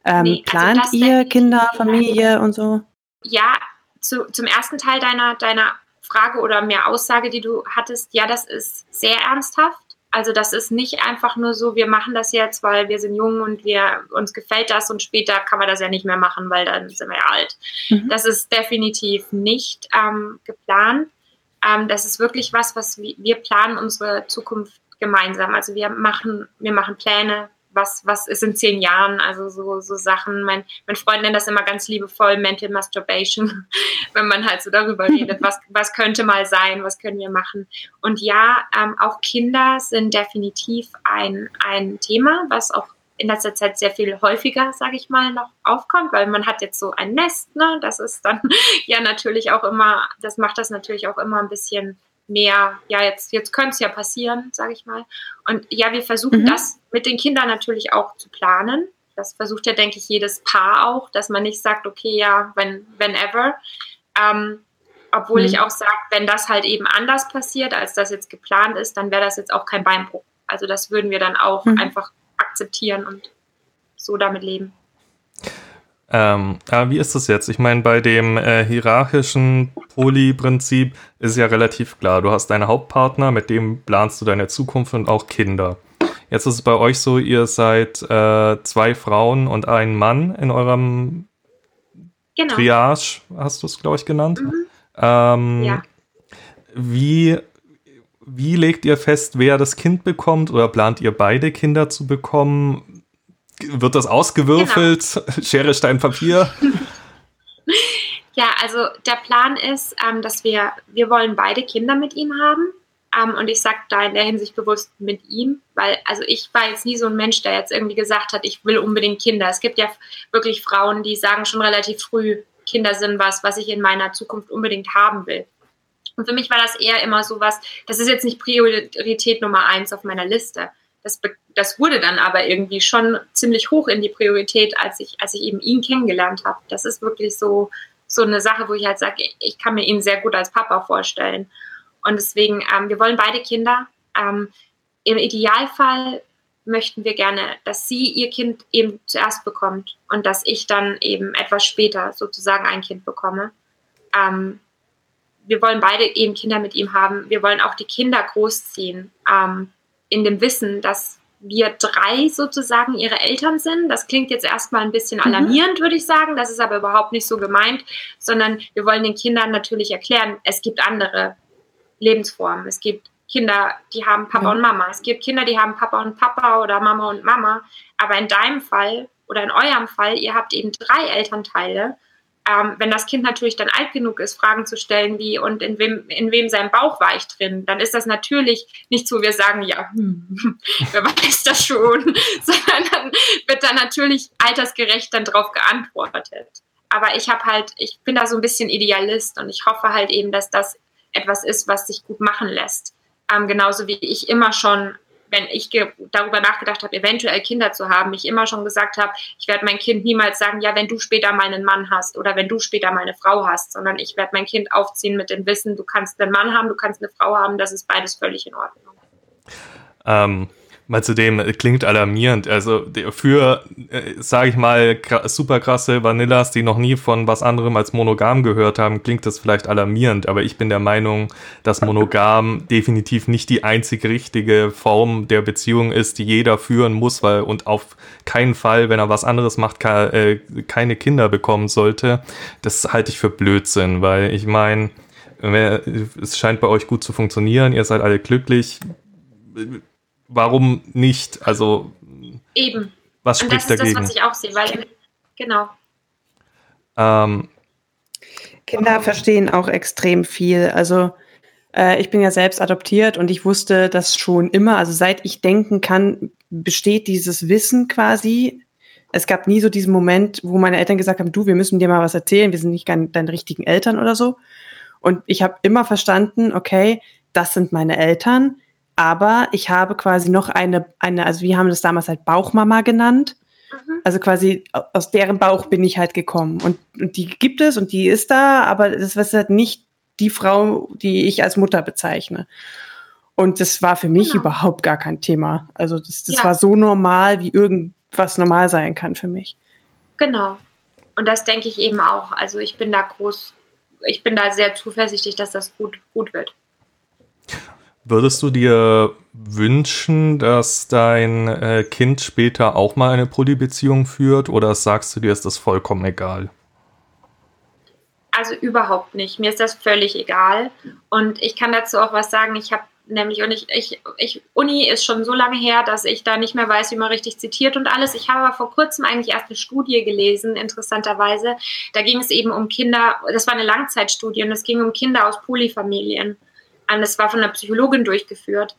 [SPEAKER 1] Ähm, nee, also plant ihr Kinder, Familie und so?
[SPEAKER 2] ja, zu, zum ersten Teil deiner, deiner Frage oder mehr Aussage, die du hattest, ja, das ist sehr ernsthaft. Also das ist nicht einfach nur so, wir machen das jetzt, weil wir sind jung und wir uns gefällt das und später kann man das ja nicht mehr machen, weil dann sind wir ja alt. Mhm. Das ist definitiv nicht ähm, geplant. Ähm, das ist wirklich was, was wir, wir planen unsere Zukunft gemeinsam. Also wir machen, wir machen Pläne, was, was ist in zehn Jahren, also so, so Sachen. Mein, mein Freund nennt das immer ganz liebevoll Mental Masturbation, <laughs> wenn man halt so darüber <laughs> redet, was, was könnte mal sein, was können wir machen. Und ja, ähm, auch Kinder sind definitiv ein, ein Thema, was auch in letzter Zeit sehr viel häufiger, sage ich mal, noch aufkommt, weil man hat jetzt so ein Nest, ne? Das ist dann <laughs> ja natürlich auch immer, das macht das natürlich auch immer ein bisschen mehr, ja, jetzt, jetzt könnte es ja passieren, sage ich mal. Und ja, wir versuchen mhm. das mit den Kindern natürlich auch zu planen. Das versucht ja, denke ich, jedes Paar auch, dass man nicht sagt, okay, ja, wenn, whenever. Ähm, obwohl mhm. ich auch sage, wenn das halt eben anders passiert, als das jetzt geplant ist, dann wäre das jetzt auch kein Beinbruch. Also das würden wir dann auch mhm. einfach akzeptieren und so damit leben.
[SPEAKER 3] Ähm, aber wie ist das jetzt? Ich meine, bei dem äh, hierarchischen Poly-Prinzip ist ja relativ klar. Du hast deinen Hauptpartner, mit dem planst du deine Zukunft und auch Kinder. Jetzt ist es bei euch so, ihr seid äh, zwei Frauen und ein Mann in eurem genau. Triage, hast du es, glaube ich, genannt. Mhm. Ähm, ja. Wie, wie legt ihr fest, wer das Kind bekommt oder plant ihr beide Kinder zu bekommen? Wird das ausgewürfelt? Genau. <laughs> Schere, Stein, Papier? <laughs>
[SPEAKER 2] ja, also der Plan ist, ähm, dass wir, wir wollen beide Kinder mit ihm haben. Ähm, und ich sage da in der Hinsicht bewusst mit ihm, weil also ich war jetzt nie so ein Mensch, der jetzt irgendwie gesagt hat, ich will unbedingt Kinder. Es gibt ja wirklich Frauen, die sagen schon relativ früh, Kinder sind was, was ich in meiner Zukunft unbedingt haben will. Und für mich war das eher immer so was, das ist jetzt nicht Priorität Nummer eins auf meiner Liste. Das, das wurde dann aber irgendwie schon ziemlich hoch in die Priorität, als ich, als ich eben ihn kennengelernt habe. Das ist wirklich so, so eine Sache, wo ich halt sage, ich kann mir ihn sehr gut als Papa vorstellen. Und deswegen, ähm, wir wollen beide Kinder. Ähm, Im Idealfall möchten wir gerne, dass sie ihr Kind eben zuerst bekommt und dass ich dann eben etwas später sozusagen ein Kind bekomme. Ähm, wir wollen beide eben Kinder mit ihm haben. Wir wollen auch die Kinder großziehen, ähm, in dem Wissen, dass wir drei sozusagen ihre Eltern sind. Das klingt jetzt erstmal ein bisschen mhm. alarmierend, mhm. würde ich sagen. Das ist aber überhaupt nicht so gemeint, sondern wir wollen den Kindern natürlich erklären, es gibt andere Lebensformen. Es gibt Kinder, die haben Papa ja. und Mama. Es gibt Kinder, die haben Papa und Papa oder Mama und Mama. Aber in deinem Fall oder in eurem Fall, ihr habt eben drei Elternteile. Ähm, wenn das Kind natürlich dann alt genug ist, Fragen zu stellen wie, und in wem, in wem sein Bauch war ich drin, dann ist das natürlich nicht so, wir sagen, ja, hm, <laughs> wer weiß das schon, <laughs> sondern dann wird da natürlich altersgerecht dann drauf geantwortet. Aber ich habe halt, ich bin da so ein bisschen Idealist und ich hoffe halt eben, dass das etwas ist, was sich gut machen lässt. Ähm, genauso wie ich immer schon, wenn ich darüber nachgedacht habe, eventuell Kinder zu haben, ich immer schon gesagt habe, ich werde mein Kind niemals sagen, ja, wenn du später mal einen Mann hast oder wenn du später mal eine Frau hast, sondern ich werde mein Kind aufziehen mit dem Wissen, du kannst einen Mann haben, du kannst eine Frau haben, das ist beides völlig in Ordnung.
[SPEAKER 3] Ähm, mal zu dem, äh, klingt alarmierend. Also für, äh, sage ich mal, super krasse Vanillas, die noch nie von was anderem als monogam gehört haben, klingt das vielleicht alarmierend. Aber ich bin der Meinung, dass monogam <laughs> definitiv nicht die einzig richtige Form der Beziehung ist, die jeder führen muss, weil und auf keinen Fall, wenn er was anderes macht, äh, keine Kinder bekommen sollte. Das halte ich für Blödsinn, weil ich meine, es scheint bei euch gut zu funktionieren, ihr seid alle glücklich warum nicht? Also
[SPEAKER 2] eben.
[SPEAKER 3] Was spricht Und das dagegen?
[SPEAKER 2] ist das, was ich auch sehe, weil genau.
[SPEAKER 1] Ähm, Kinder verstehen auch extrem viel. Also äh, ich bin ja selbst adoptiert und ich wusste das schon immer. Also seit ich denken kann, besteht dieses Wissen quasi. Es gab nie so diesen Moment, wo meine Eltern gesagt haben, du, wir müssen dir mal was erzählen, wir sind nicht deine richtigen Eltern oder so. Und ich habe immer verstanden, okay, das sind meine Eltern aber ich habe quasi noch eine, eine, also wir haben das damals halt Bauchmama genannt. Mhm. Also quasi aus deren Bauch bin ich halt gekommen. Und, und die gibt es und die ist da, aber das ist halt nicht die Frau, die ich als Mutter bezeichne. Und das war für mich genau. überhaupt gar kein Thema. Also das, das ja. war so normal, wie irgendwas normal sein kann für mich.
[SPEAKER 2] Genau. Und das denke ich eben auch. Also ich bin da groß, ich bin da sehr zuversichtlich, dass das gut, gut wird.
[SPEAKER 3] Würdest du dir wünschen, dass dein äh, Kind später auch mal eine Polybeziehung führt oder sagst du dir, ist das vollkommen egal?
[SPEAKER 2] Also überhaupt nicht. Mir ist das völlig egal. Und ich kann dazu auch was sagen. Ich habe nämlich, und ich, ich, ich, Uni ist schon so lange her, dass ich da nicht mehr weiß, wie man richtig zitiert und alles. Ich habe aber vor kurzem eigentlich erst eine Studie gelesen, interessanterweise. Da ging es eben um Kinder, das war eine Langzeitstudie und es ging um Kinder aus Polyfamilien. Das war von einer Psychologin durchgeführt.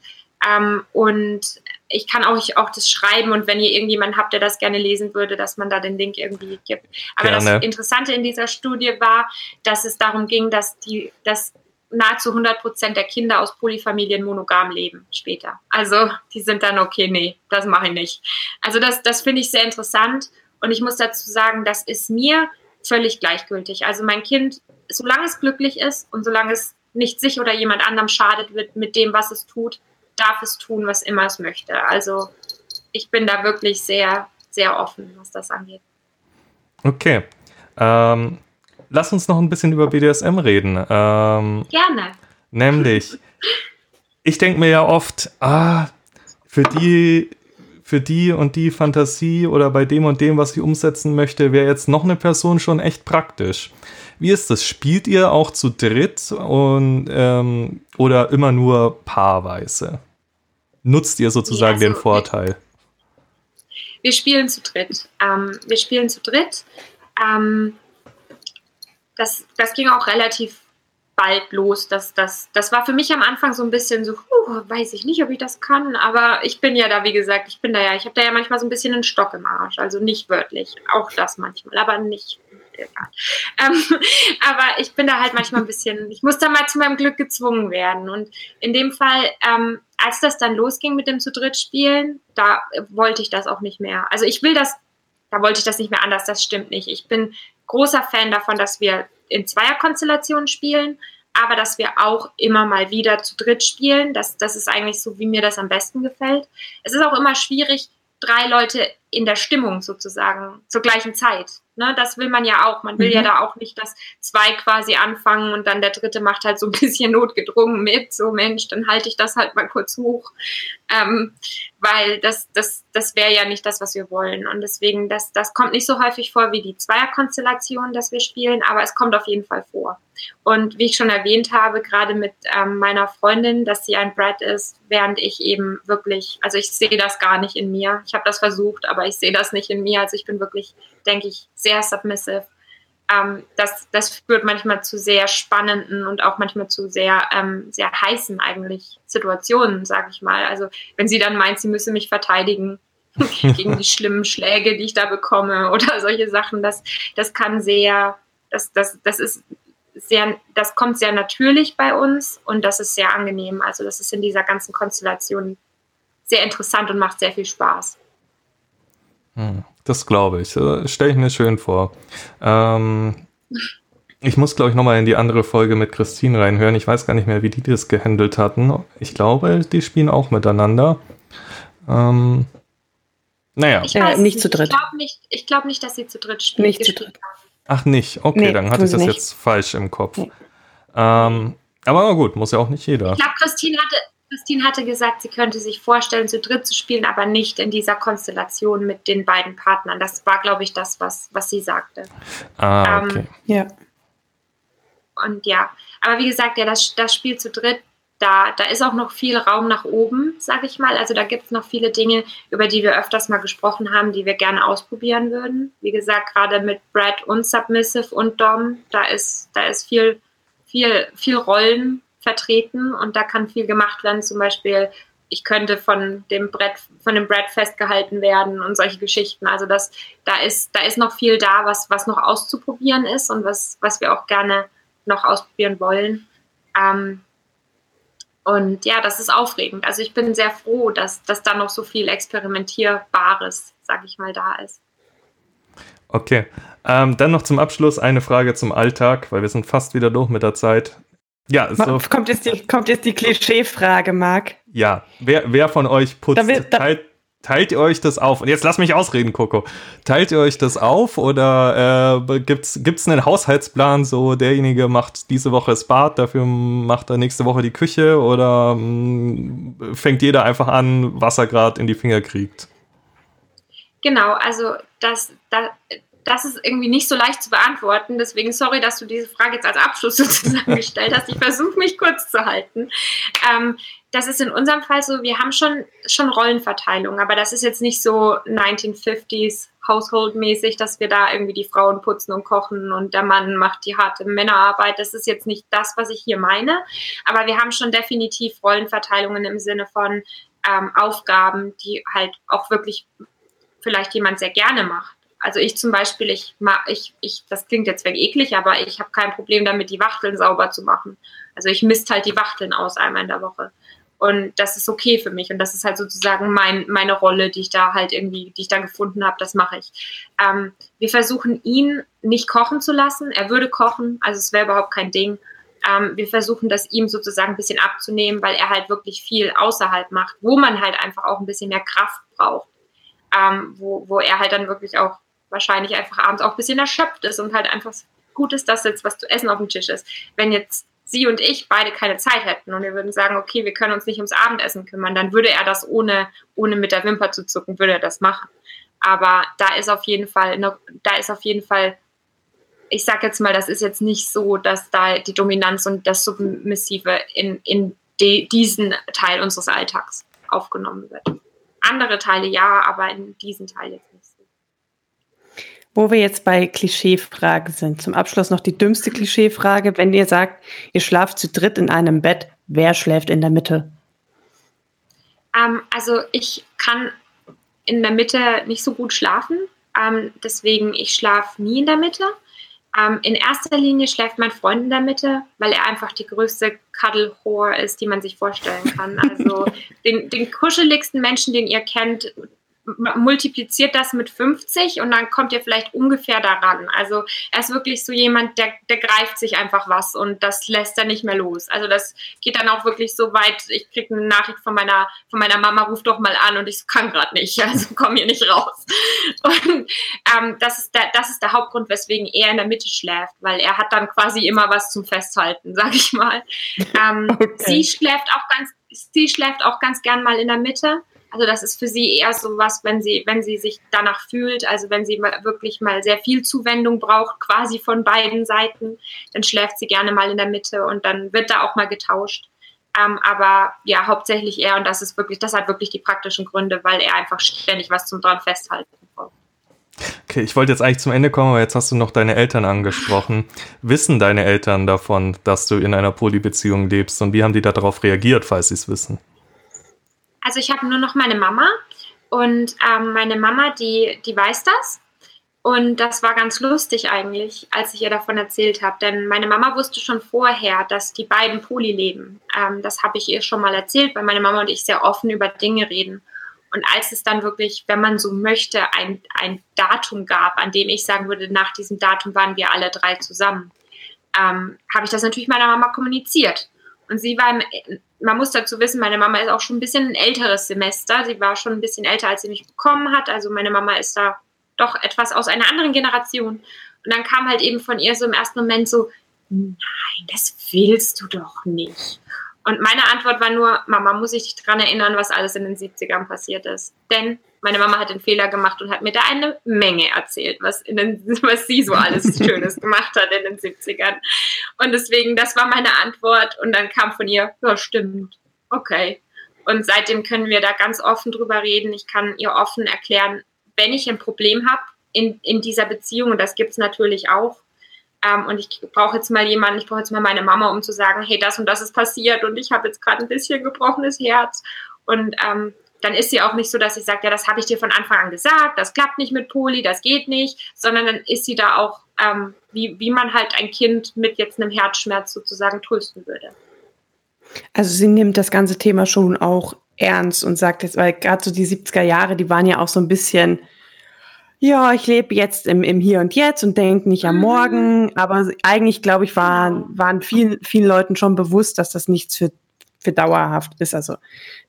[SPEAKER 2] Ähm, und ich kann euch auch das schreiben und wenn ihr irgendjemanden habt, der das gerne lesen würde, dass man da den Link irgendwie gibt. Aber gerne. das Interessante in dieser Studie war, dass es darum ging, dass die, dass nahezu 100 Prozent der Kinder aus Polyfamilien monogam leben später. Also die sind dann okay, nee, das mache ich nicht. Also das, das finde ich sehr interessant und ich muss dazu sagen, das ist mir völlig gleichgültig. Also mein Kind, solange es glücklich ist und solange es nicht sich oder jemand anderem schadet wird mit dem, was es tut, darf es tun, was immer es möchte. Also ich bin da wirklich sehr, sehr offen, was das angeht.
[SPEAKER 3] Okay. Ähm, lass uns noch ein bisschen über BDSM reden. Ähm,
[SPEAKER 2] Gerne.
[SPEAKER 3] Nämlich, <laughs> ich denke mir ja oft, ah, für die für die und die Fantasie oder bei dem und dem, was ich umsetzen möchte, wäre jetzt noch eine Person schon echt praktisch. Wie ist das? Spielt ihr auch zu dritt und, ähm, oder immer nur paarweise? Nutzt ihr sozusagen ja, also, den Vorteil?
[SPEAKER 2] Wir spielen zu dritt. Ähm, wir spielen zu dritt. Ähm, das, das ging auch relativ bald los. Das, das, das war für mich am Anfang so ein bisschen so, uh, weiß ich nicht, ob ich das kann, aber ich bin ja da, wie gesagt, ich bin da ja, ich habe da ja manchmal so ein bisschen einen Stock im Arsch, also nicht wörtlich, auch das manchmal, aber nicht. Ähm, <laughs> aber ich bin da halt manchmal ein bisschen, ich muss da mal zu meinem Glück gezwungen werden. Und in dem Fall, ähm, als das dann losging mit dem zu dritt spielen, da wollte ich das auch nicht mehr. Also ich will das, da wollte ich das nicht mehr anders, das stimmt nicht. Ich bin großer Fan davon, dass wir in Zweierkonstellationen spielen, aber dass wir auch immer mal wieder zu dritt spielen. Das, das ist eigentlich so, wie mir das am besten gefällt. Es ist auch immer schwierig, drei Leute in der Stimmung sozusagen zur gleichen Zeit. Ne, das will man ja auch. Man will mhm. ja da auch nicht, dass zwei quasi anfangen und dann der dritte macht halt so ein <laughs> bisschen notgedrungen mit. So Mensch, dann halte ich das halt mal kurz hoch. Ähm, weil das, das, das wäre ja nicht das, was wir wollen. Und deswegen, das, das kommt nicht so häufig vor wie die Zweierkonstellation, dass wir spielen, aber es kommt auf jeden Fall vor. Und wie ich schon erwähnt habe, gerade mit ähm, meiner Freundin, dass sie ein Brad ist, während ich eben wirklich, also ich sehe das gar nicht in mir. Ich habe das versucht, aber ich sehe das nicht in mir. Also ich bin wirklich, denke ich, sehr submissive. Ähm, das, das führt manchmal zu sehr spannenden und auch manchmal zu sehr, ähm, sehr heißen eigentlich Situationen, sage ich mal. Also wenn sie dann meint, sie müsse mich verteidigen <laughs> gegen die schlimmen Schläge, die ich da bekomme oder solche Sachen, das, das kann sehr, das, das, das ist sehr, das kommt sehr natürlich bei uns und das ist sehr angenehm. Also das ist in dieser ganzen Konstellation sehr interessant und macht sehr viel Spaß.
[SPEAKER 3] Hm. Das glaube ich. Stelle ich mir schön vor. Ähm, ich muss, glaube ich, nochmal in die andere Folge mit Christine reinhören. Ich weiß gar nicht mehr, wie die das gehandelt hatten. Ich glaube, die spielen auch miteinander. Ähm, naja.
[SPEAKER 2] Ich weiß, nicht, nicht zu dritt. Ich glaube nicht, glaub nicht, dass sie zu dritt spielen.
[SPEAKER 1] Nicht zu dritt.
[SPEAKER 3] Ach, nicht. Okay, nee, dann hatte ich das nicht. jetzt falsch im Kopf. Nee. Ähm, aber gut, muss ja auch nicht jeder.
[SPEAKER 2] Ich glaube, Christine hatte, Christine hatte gesagt, sie könnte sich vorstellen, zu dritt zu spielen, aber nicht in dieser Konstellation mit den beiden Partnern. Das war, glaube ich, das, was, was sie sagte.
[SPEAKER 3] Ah, ähm, okay. Ähm,
[SPEAKER 1] ja.
[SPEAKER 2] Und ja, aber wie gesagt, ja, das, das Spiel zu dritt, da, da ist auch noch viel Raum nach oben, sage ich mal. Also da gibt es noch viele Dinge, über die wir öfters mal gesprochen haben, die wir gerne ausprobieren würden. Wie gesagt, gerade mit Brad und Submissive und Dom, da ist, da ist viel, viel, viel Rollen vertreten und da kann viel gemacht werden. Zum Beispiel, ich könnte von dem Brett, von dem Brett festgehalten werden und solche Geschichten. Also das, da ist, da ist noch viel da, was, was noch auszuprobieren ist und was, was wir auch gerne noch ausprobieren wollen. Ähm, und ja, das ist aufregend. Also ich bin sehr froh, dass, dass da noch so viel Experimentierbares, sag ich mal, da ist.
[SPEAKER 3] Okay. Ähm, dann noch zum Abschluss eine Frage zum Alltag, weil wir sind fast wieder durch mit der Zeit.
[SPEAKER 1] Ja, so. Kommt jetzt die, kommt jetzt die Klischeefrage, Marc?
[SPEAKER 3] Ja, wer, wer von euch putzt, da will, da teilt, teilt ihr euch das auf? Und jetzt lass mich ausreden, Coco. Teilt ihr euch das auf oder äh, gibt's gibt's einen Haushaltsplan, so derjenige macht diese Woche das Bad, dafür macht er nächste Woche die Küche oder mh, mm, fängt jeder einfach an, was er gerade in die Finger kriegt?
[SPEAKER 2] Genau, also das, das das ist irgendwie nicht so leicht zu beantworten. Deswegen sorry, dass du diese Frage jetzt als Abschluss <laughs> sozusagen gestellt hast. Ich versuche mich kurz zu halten. Ähm, das ist in unserem Fall so, wir haben schon, schon Rollenverteilung, aber das ist jetzt nicht so 1950s Household-mäßig, dass wir da irgendwie die Frauen putzen und kochen und der Mann macht die harte Männerarbeit. Das ist jetzt nicht das, was ich hier meine. Aber wir haben schon definitiv Rollenverteilungen im Sinne von ähm, Aufgaben, die halt auch wirklich vielleicht jemand sehr gerne macht. Also ich zum Beispiel, ich, ich, ich das klingt jetzt weg eklig, aber ich habe kein Problem damit, die Wachteln sauber zu machen. Also ich misst halt die Wachteln aus einmal in der Woche. Und das ist okay für mich. Und das ist halt sozusagen mein, meine Rolle, die ich da halt irgendwie, die ich da gefunden habe, das mache ich. Ähm, wir versuchen ihn nicht kochen zu lassen. Er würde kochen, also es wäre überhaupt kein Ding. Ähm, wir versuchen das ihm sozusagen ein bisschen abzunehmen, weil er halt wirklich viel außerhalb macht, wo man halt einfach auch ein bisschen mehr Kraft braucht. Ähm, wo, wo er halt dann wirklich auch wahrscheinlich einfach abends auch ein bisschen erschöpft ist und halt einfach gut ist, dass jetzt was zu essen auf dem Tisch ist. Wenn jetzt sie und ich beide keine Zeit hätten und wir würden sagen, okay, wir können uns nicht ums Abendessen kümmern, dann würde er das ohne, ohne mit der Wimper zu zucken, würde er das machen. Aber da ist auf jeden Fall, da ist auf jeden Fall, ich sag jetzt mal, das ist jetzt nicht so, dass da die Dominanz und das Submissive in, in de, diesen Teil unseres Alltags aufgenommen wird. Andere Teile ja, aber in diesen Teil jetzt.
[SPEAKER 1] Wo wir jetzt bei Klischeefragen sind. Zum Abschluss noch die dümmste Klischeefrage. Wenn ihr sagt, ihr schlaft zu dritt in einem Bett, wer schläft in der Mitte?
[SPEAKER 2] Ähm, also ich kann in der Mitte nicht so gut schlafen. Ähm, deswegen, ich schlafe nie in der Mitte. Ähm, in erster Linie schläft mein Freund in der Mitte, weil er einfach die größte Cuddle-Whore ist, die man sich vorstellen kann. Also <laughs> den, den kuscheligsten Menschen, den ihr kennt, multipliziert das mit 50 und dann kommt ihr vielleicht ungefähr daran. Also er ist wirklich so jemand, der, der greift sich einfach was und das lässt er nicht mehr los. Also das geht dann auch wirklich so weit, ich kriege eine Nachricht von meiner, von meiner Mama, ruf doch mal an und ich kann gerade nicht, <laughs> also komm hier nicht raus. <laughs> Und ähm, das, ist der, das ist der Hauptgrund, weswegen er in der Mitte schläft, weil er hat dann quasi immer was zum Festhalten, <laughs> sag ich mal. Ähm, okay. Sie schläft auch ganz, sie schläft auch ganz gern mal in der Mitte also das ist für sie eher so was, wenn sie, wenn sie sich danach fühlt, also wenn sie wirklich mal sehr viel Zuwendung braucht, quasi von beiden Seiten, dann schläft sie gerne mal in der Mitte und dann wird da auch mal getauscht. Ähm, aber ja, hauptsächlich er und das ist wirklich, das hat wirklich die praktischen Gründe, weil er einfach ständig was zum dran festhalten braucht.
[SPEAKER 3] Okay, ich wollte jetzt eigentlich zum Ende kommen, aber jetzt hast du noch deine Eltern angesprochen. Wissen deine Eltern davon, dass du in einer Polybeziehung lebst und wie haben die darauf reagiert, falls sie es wissen?
[SPEAKER 2] Also ich habe nur noch meine Mama und ähm, meine Mama, die, die weiß das. Und das war ganz lustig eigentlich, als ich ihr davon erzählt habe. Denn meine Mama wusste schon vorher, dass die beiden Poli leben. Ähm, das habe ich ihr schon mal erzählt, weil meine Mama und ich sehr offen über Dinge reden. Und als es dann wirklich, wenn man so möchte, ein, ein Datum gab, an dem ich sagen würde, nach diesem Datum waren wir alle drei zusammen, ähm, habe ich das natürlich meiner Mama kommuniziert. Und sie war, im, man muss dazu wissen, meine Mama ist auch schon ein bisschen ein älteres Semester. Sie war schon ein bisschen älter, als sie mich bekommen hat. Also meine Mama ist da doch etwas aus einer anderen Generation. Und dann kam halt eben von ihr so im ersten Moment so, nein, das willst du doch nicht. Und meine Antwort war nur, Mama, muss ich dich daran erinnern, was alles in den 70ern passiert ist. Denn meine Mama hat den Fehler gemacht und hat mir da eine Menge erzählt, was, in den, <laughs> was sie so alles <laughs> Schönes gemacht hat in den 70ern. Und deswegen, das war meine Antwort. Und dann kam von ihr, ja, stimmt, okay. Und seitdem können wir da ganz offen drüber reden. Ich kann ihr offen erklären, wenn ich ein Problem habe in, in dieser Beziehung, und das gibt es natürlich auch, ähm, und ich brauche jetzt mal jemanden, ich brauche jetzt mal meine Mama, um zu sagen, hey, das und das ist passiert und ich habe jetzt gerade ein bisschen gebrochenes Herz. Und ähm, dann ist sie auch nicht so, dass sie sagt, ja, das habe ich dir von Anfang an gesagt, das klappt nicht mit Poli, das geht nicht, sondern dann ist sie da auch, ähm, wie, wie man halt ein Kind mit jetzt einem Herzschmerz sozusagen trösten würde.
[SPEAKER 1] Also sie nimmt das ganze Thema schon auch ernst und sagt jetzt, weil gerade so die 70er Jahre, die waren ja auch so ein bisschen, ja, ich lebe jetzt im, im Hier und Jetzt und denke nicht am mhm. Morgen. Aber eigentlich, glaube ich, waren, waren vielen, vielen Leuten schon bewusst, dass das nichts für, für dauerhaft ist. Also,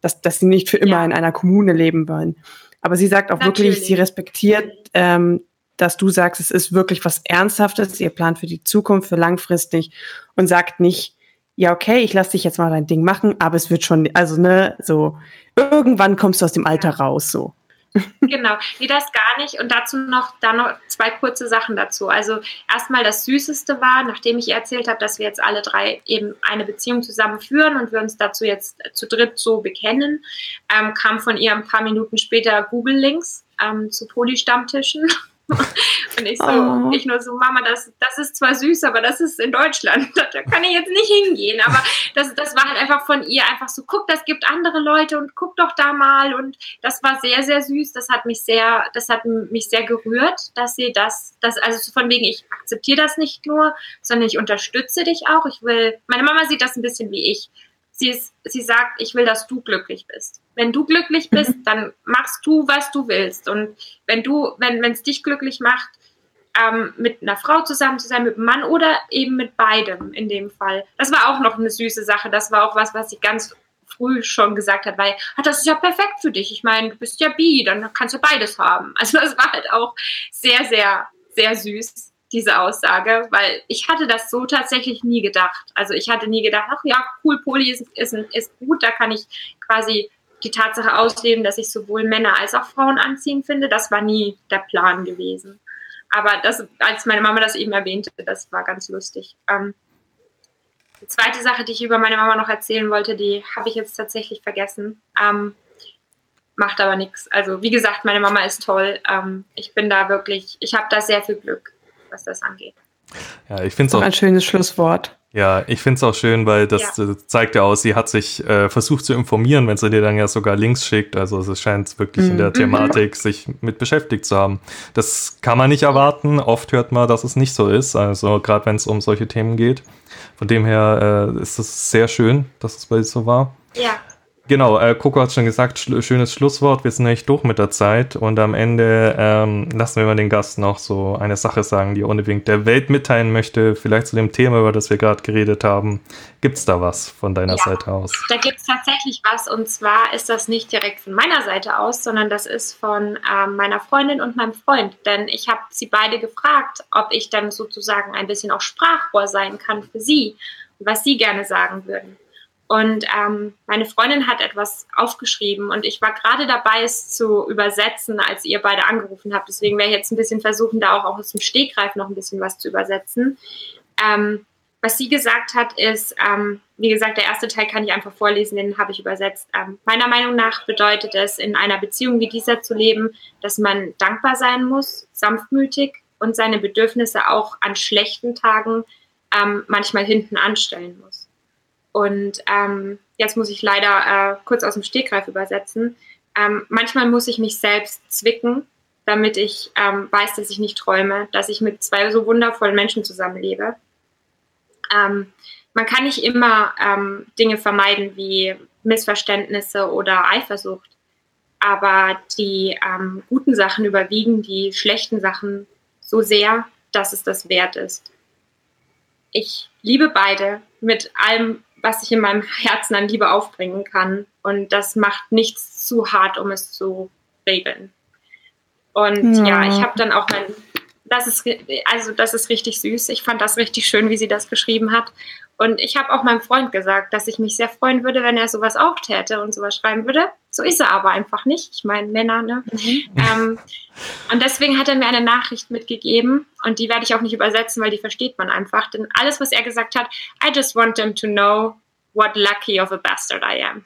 [SPEAKER 1] dass, dass sie nicht für immer ja. in einer Kommune leben wollen. Aber sie sagt auch Natürlich. wirklich, sie respektiert, ähm, dass du sagst, es ist wirklich was Ernsthaftes, ihr plant für die Zukunft, für langfristig und sagt nicht, ja, okay, ich lasse dich jetzt mal dein Ding machen, aber es wird schon, also, ne, so, irgendwann kommst du aus dem Alter raus, so.
[SPEAKER 2] Genau, nee, das gar nicht. Und dazu noch, da noch zwei kurze Sachen dazu. Also erstmal das Süßeste war, nachdem ich erzählt habe, dass wir jetzt alle drei eben eine Beziehung zusammen führen und wir uns dazu jetzt zu dritt so bekennen, ähm, kam von ihr ein paar Minuten später Google-Links ähm, zu Poly-Stammtischen. <laughs> Und ich so, oh. ich nur so, Mama, das, das ist zwar süß, aber das ist in Deutschland. <laughs> Da kann ich jetzt nicht hingehen. Aber das, das war halt einfach von ihr einfach so, guck, das gibt andere Leute und guck doch da mal. Und das war sehr, sehr süß. Das hat mich sehr, das hat mich sehr gerührt, dass sie das, das, also von wegen, ich akzeptiere das nicht nur, sondern ich unterstütze dich auch. Ich will, meine Mama sieht das ein bisschen wie ich sie, ist, sie sagt, ich will, dass du glücklich bist. Wenn du glücklich bist, mhm. dann machst du, was du willst. Und wenn du, wenn es dich glücklich macht, ähm, mit einer Frau zusammen zu sein, mit einem Mann oder eben mit beidem in dem Fall. Das war auch noch eine süße Sache. Das war auch was, was sie ganz früh schon gesagt hat, weil ah, das ist ja perfekt für dich. Ich meine, du bist ja bi, dann kannst du beides haben. Also das war halt auch sehr, sehr, sehr süß diese Aussage, weil ich hatte das so tatsächlich nie gedacht. Also ich hatte nie gedacht, ach ja, cool, Poli ist, ist, ist gut, da kann ich quasi die Tatsache ausleben, dass ich sowohl Männer als auch Frauen anziehen finde. Das war nie der Plan gewesen. Aber das, als meine Mama das eben erwähnte, das war ganz lustig. Ähm, die zweite Sache, die ich über meine Mama noch erzählen wollte, die habe ich jetzt tatsächlich vergessen. Ähm, macht aber nichts. Also wie gesagt, meine Mama ist toll. Ähm, ich bin da wirklich, ich habe da sehr viel Glück, was das angeht.
[SPEAKER 3] Ja, ich finde es auch
[SPEAKER 1] ein schönes Schlusswort.
[SPEAKER 3] Ja, ich finde es auch schön, weil das ja. zeigt ja aus, sie hat sich äh, versucht zu informieren, wenn sie dir dann ja sogar Links schickt. Also es scheint wirklich mhm. in der mhm. Thematik sich mit beschäftigt zu haben. Das kann man nicht erwarten. Oft hört man, dass es nicht so ist. Also gerade wenn es um solche Themen geht. Von dem her äh, ist es sehr schön, dass es bei dir so war.
[SPEAKER 2] Ja.
[SPEAKER 3] Genau, äh, Coco hat schon gesagt, schl schönes Schlusswort. Wir sind echt durch mit der Zeit und am Ende ähm, lassen wir mal den Gast noch so eine Sache sagen, die er unbedingt der Welt mitteilen möchte. Vielleicht zu dem Thema, über das wir gerade geredet haben. Gibt es da was von deiner ja, Seite aus?
[SPEAKER 2] Da gibt es tatsächlich was und zwar ist das nicht direkt von meiner Seite aus, sondern das ist von ähm, meiner Freundin und meinem Freund. Denn ich habe sie beide gefragt, ob ich dann sozusagen ein bisschen auch Sprachrohr sein kann für sie, was sie gerne sagen würden. Und ähm, meine Freundin hat etwas aufgeschrieben und ich war gerade dabei, es zu übersetzen, als ihr beide angerufen habt. Deswegen werde ich jetzt ein bisschen versuchen, da auch, aus dem Stegreif noch ein bisschen was zu übersetzen. Ähm, was sie gesagt hat, ist, ähm, wie gesagt, der erste Teil kann ich einfach vorlesen, den habe ich übersetzt. Ähm, meiner Meinung nach bedeutet es, in einer Beziehung wie dieser zu leben, dass man dankbar sein muss, sanftmütig und seine Bedürfnisse auch an schlechten Tagen ähm, manchmal hinten anstellen muss. Und ähm, jetzt muss ich leider äh, kurz aus dem Stegreif übersetzen. Ähm, manchmal muss ich mich selbst zwicken, damit ich ähm, weiß, dass ich nicht träume, dass ich mit zwei so wundervollen Menschen zusammenlebe. Ähm, man kann nicht immer ähm, Dinge vermeiden wie Missverständnisse oder Eifersucht, aber die ähm, guten Sachen überwiegen die schlechten Sachen so sehr, dass es das wert ist. Ich liebe beide mit allem, was ich in meinem Herzen an Liebe aufbringen kann. Und das macht nichts zu hart, um es zu regeln. Und ja, ja ich habe dann auch mein, das ist, also das ist richtig süß. Ich fand das richtig schön, wie sie das geschrieben hat. Und ich habe auch meinem Freund gesagt, dass ich mich sehr freuen würde, wenn er sowas auch täte und sowas schreiben würde. So ist er aber einfach nicht. Ich meine, Männer, ne? Mhm. Ähm, und deswegen hat er mir eine Nachricht mitgegeben und die werde ich auch nicht übersetzen, weil die versteht man einfach. Denn alles, was er gesagt hat, I just want them to know what lucky of a bastard I am.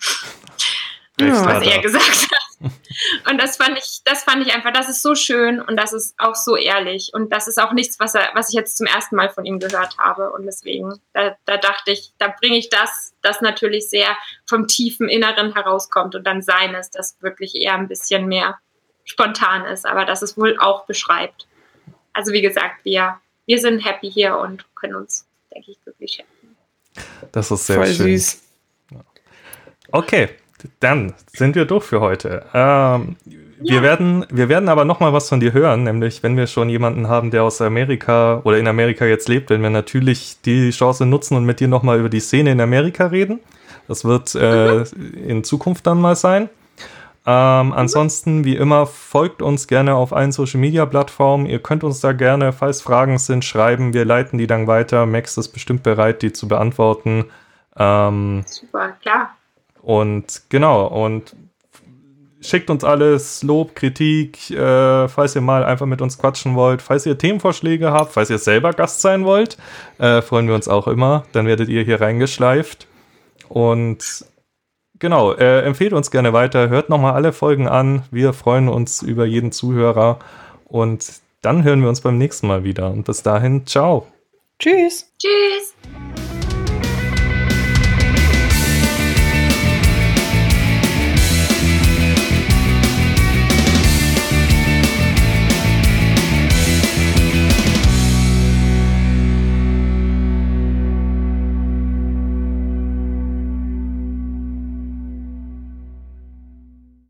[SPEAKER 2] Ja. was er gesagt hat. <laughs> Und das fand ich, das fand ich einfach, das ist so schön und das ist auch so ehrlich. Und das ist auch nichts, was, er, was ich jetzt zum ersten Mal von ihm gehört habe. Und deswegen, da, da dachte ich, da bringe ich das, das natürlich sehr vom tiefen Inneren herauskommt und dann seines, das wirklich eher ein bisschen mehr spontan ist, aber das es wohl auch beschreibt. Also wie gesagt, wir, wir sind happy hier und können uns, denke ich, glücklich schätzen.
[SPEAKER 3] Das ist sehr Voll schön. süß. Okay, dann sind wir durch für heute. Ähm, ja. wir, werden, wir werden aber noch mal was von dir hören, nämlich wenn wir schon jemanden haben, der aus Amerika oder in Amerika jetzt lebt, wenn wir natürlich die Chance nutzen und mit dir noch mal über die Szene in Amerika reden. Das wird äh, mhm. in Zukunft dann mal sein. Ähm, ansonsten, wie immer, folgt uns gerne auf allen Social Media Plattformen. Ihr könnt uns da gerne, falls Fragen sind, schreiben. Wir leiten die dann weiter. Max ist bestimmt bereit, die zu beantworten.
[SPEAKER 2] Ähm, Super, klar.
[SPEAKER 3] Und genau, und schickt uns alles, Lob, Kritik, äh, falls ihr mal einfach mit uns quatschen wollt, falls ihr Themenvorschläge habt, falls ihr selber Gast sein wollt, äh, freuen wir uns auch immer. Dann werdet ihr hier reingeschleift. Und Genau, äh, empfehlt uns gerne weiter, hört nochmal alle Folgen an. Wir freuen uns über jeden Zuhörer und dann hören wir uns beim nächsten Mal wieder. Und bis dahin, ciao.
[SPEAKER 1] Tschüss.
[SPEAKER 2] Tschüss.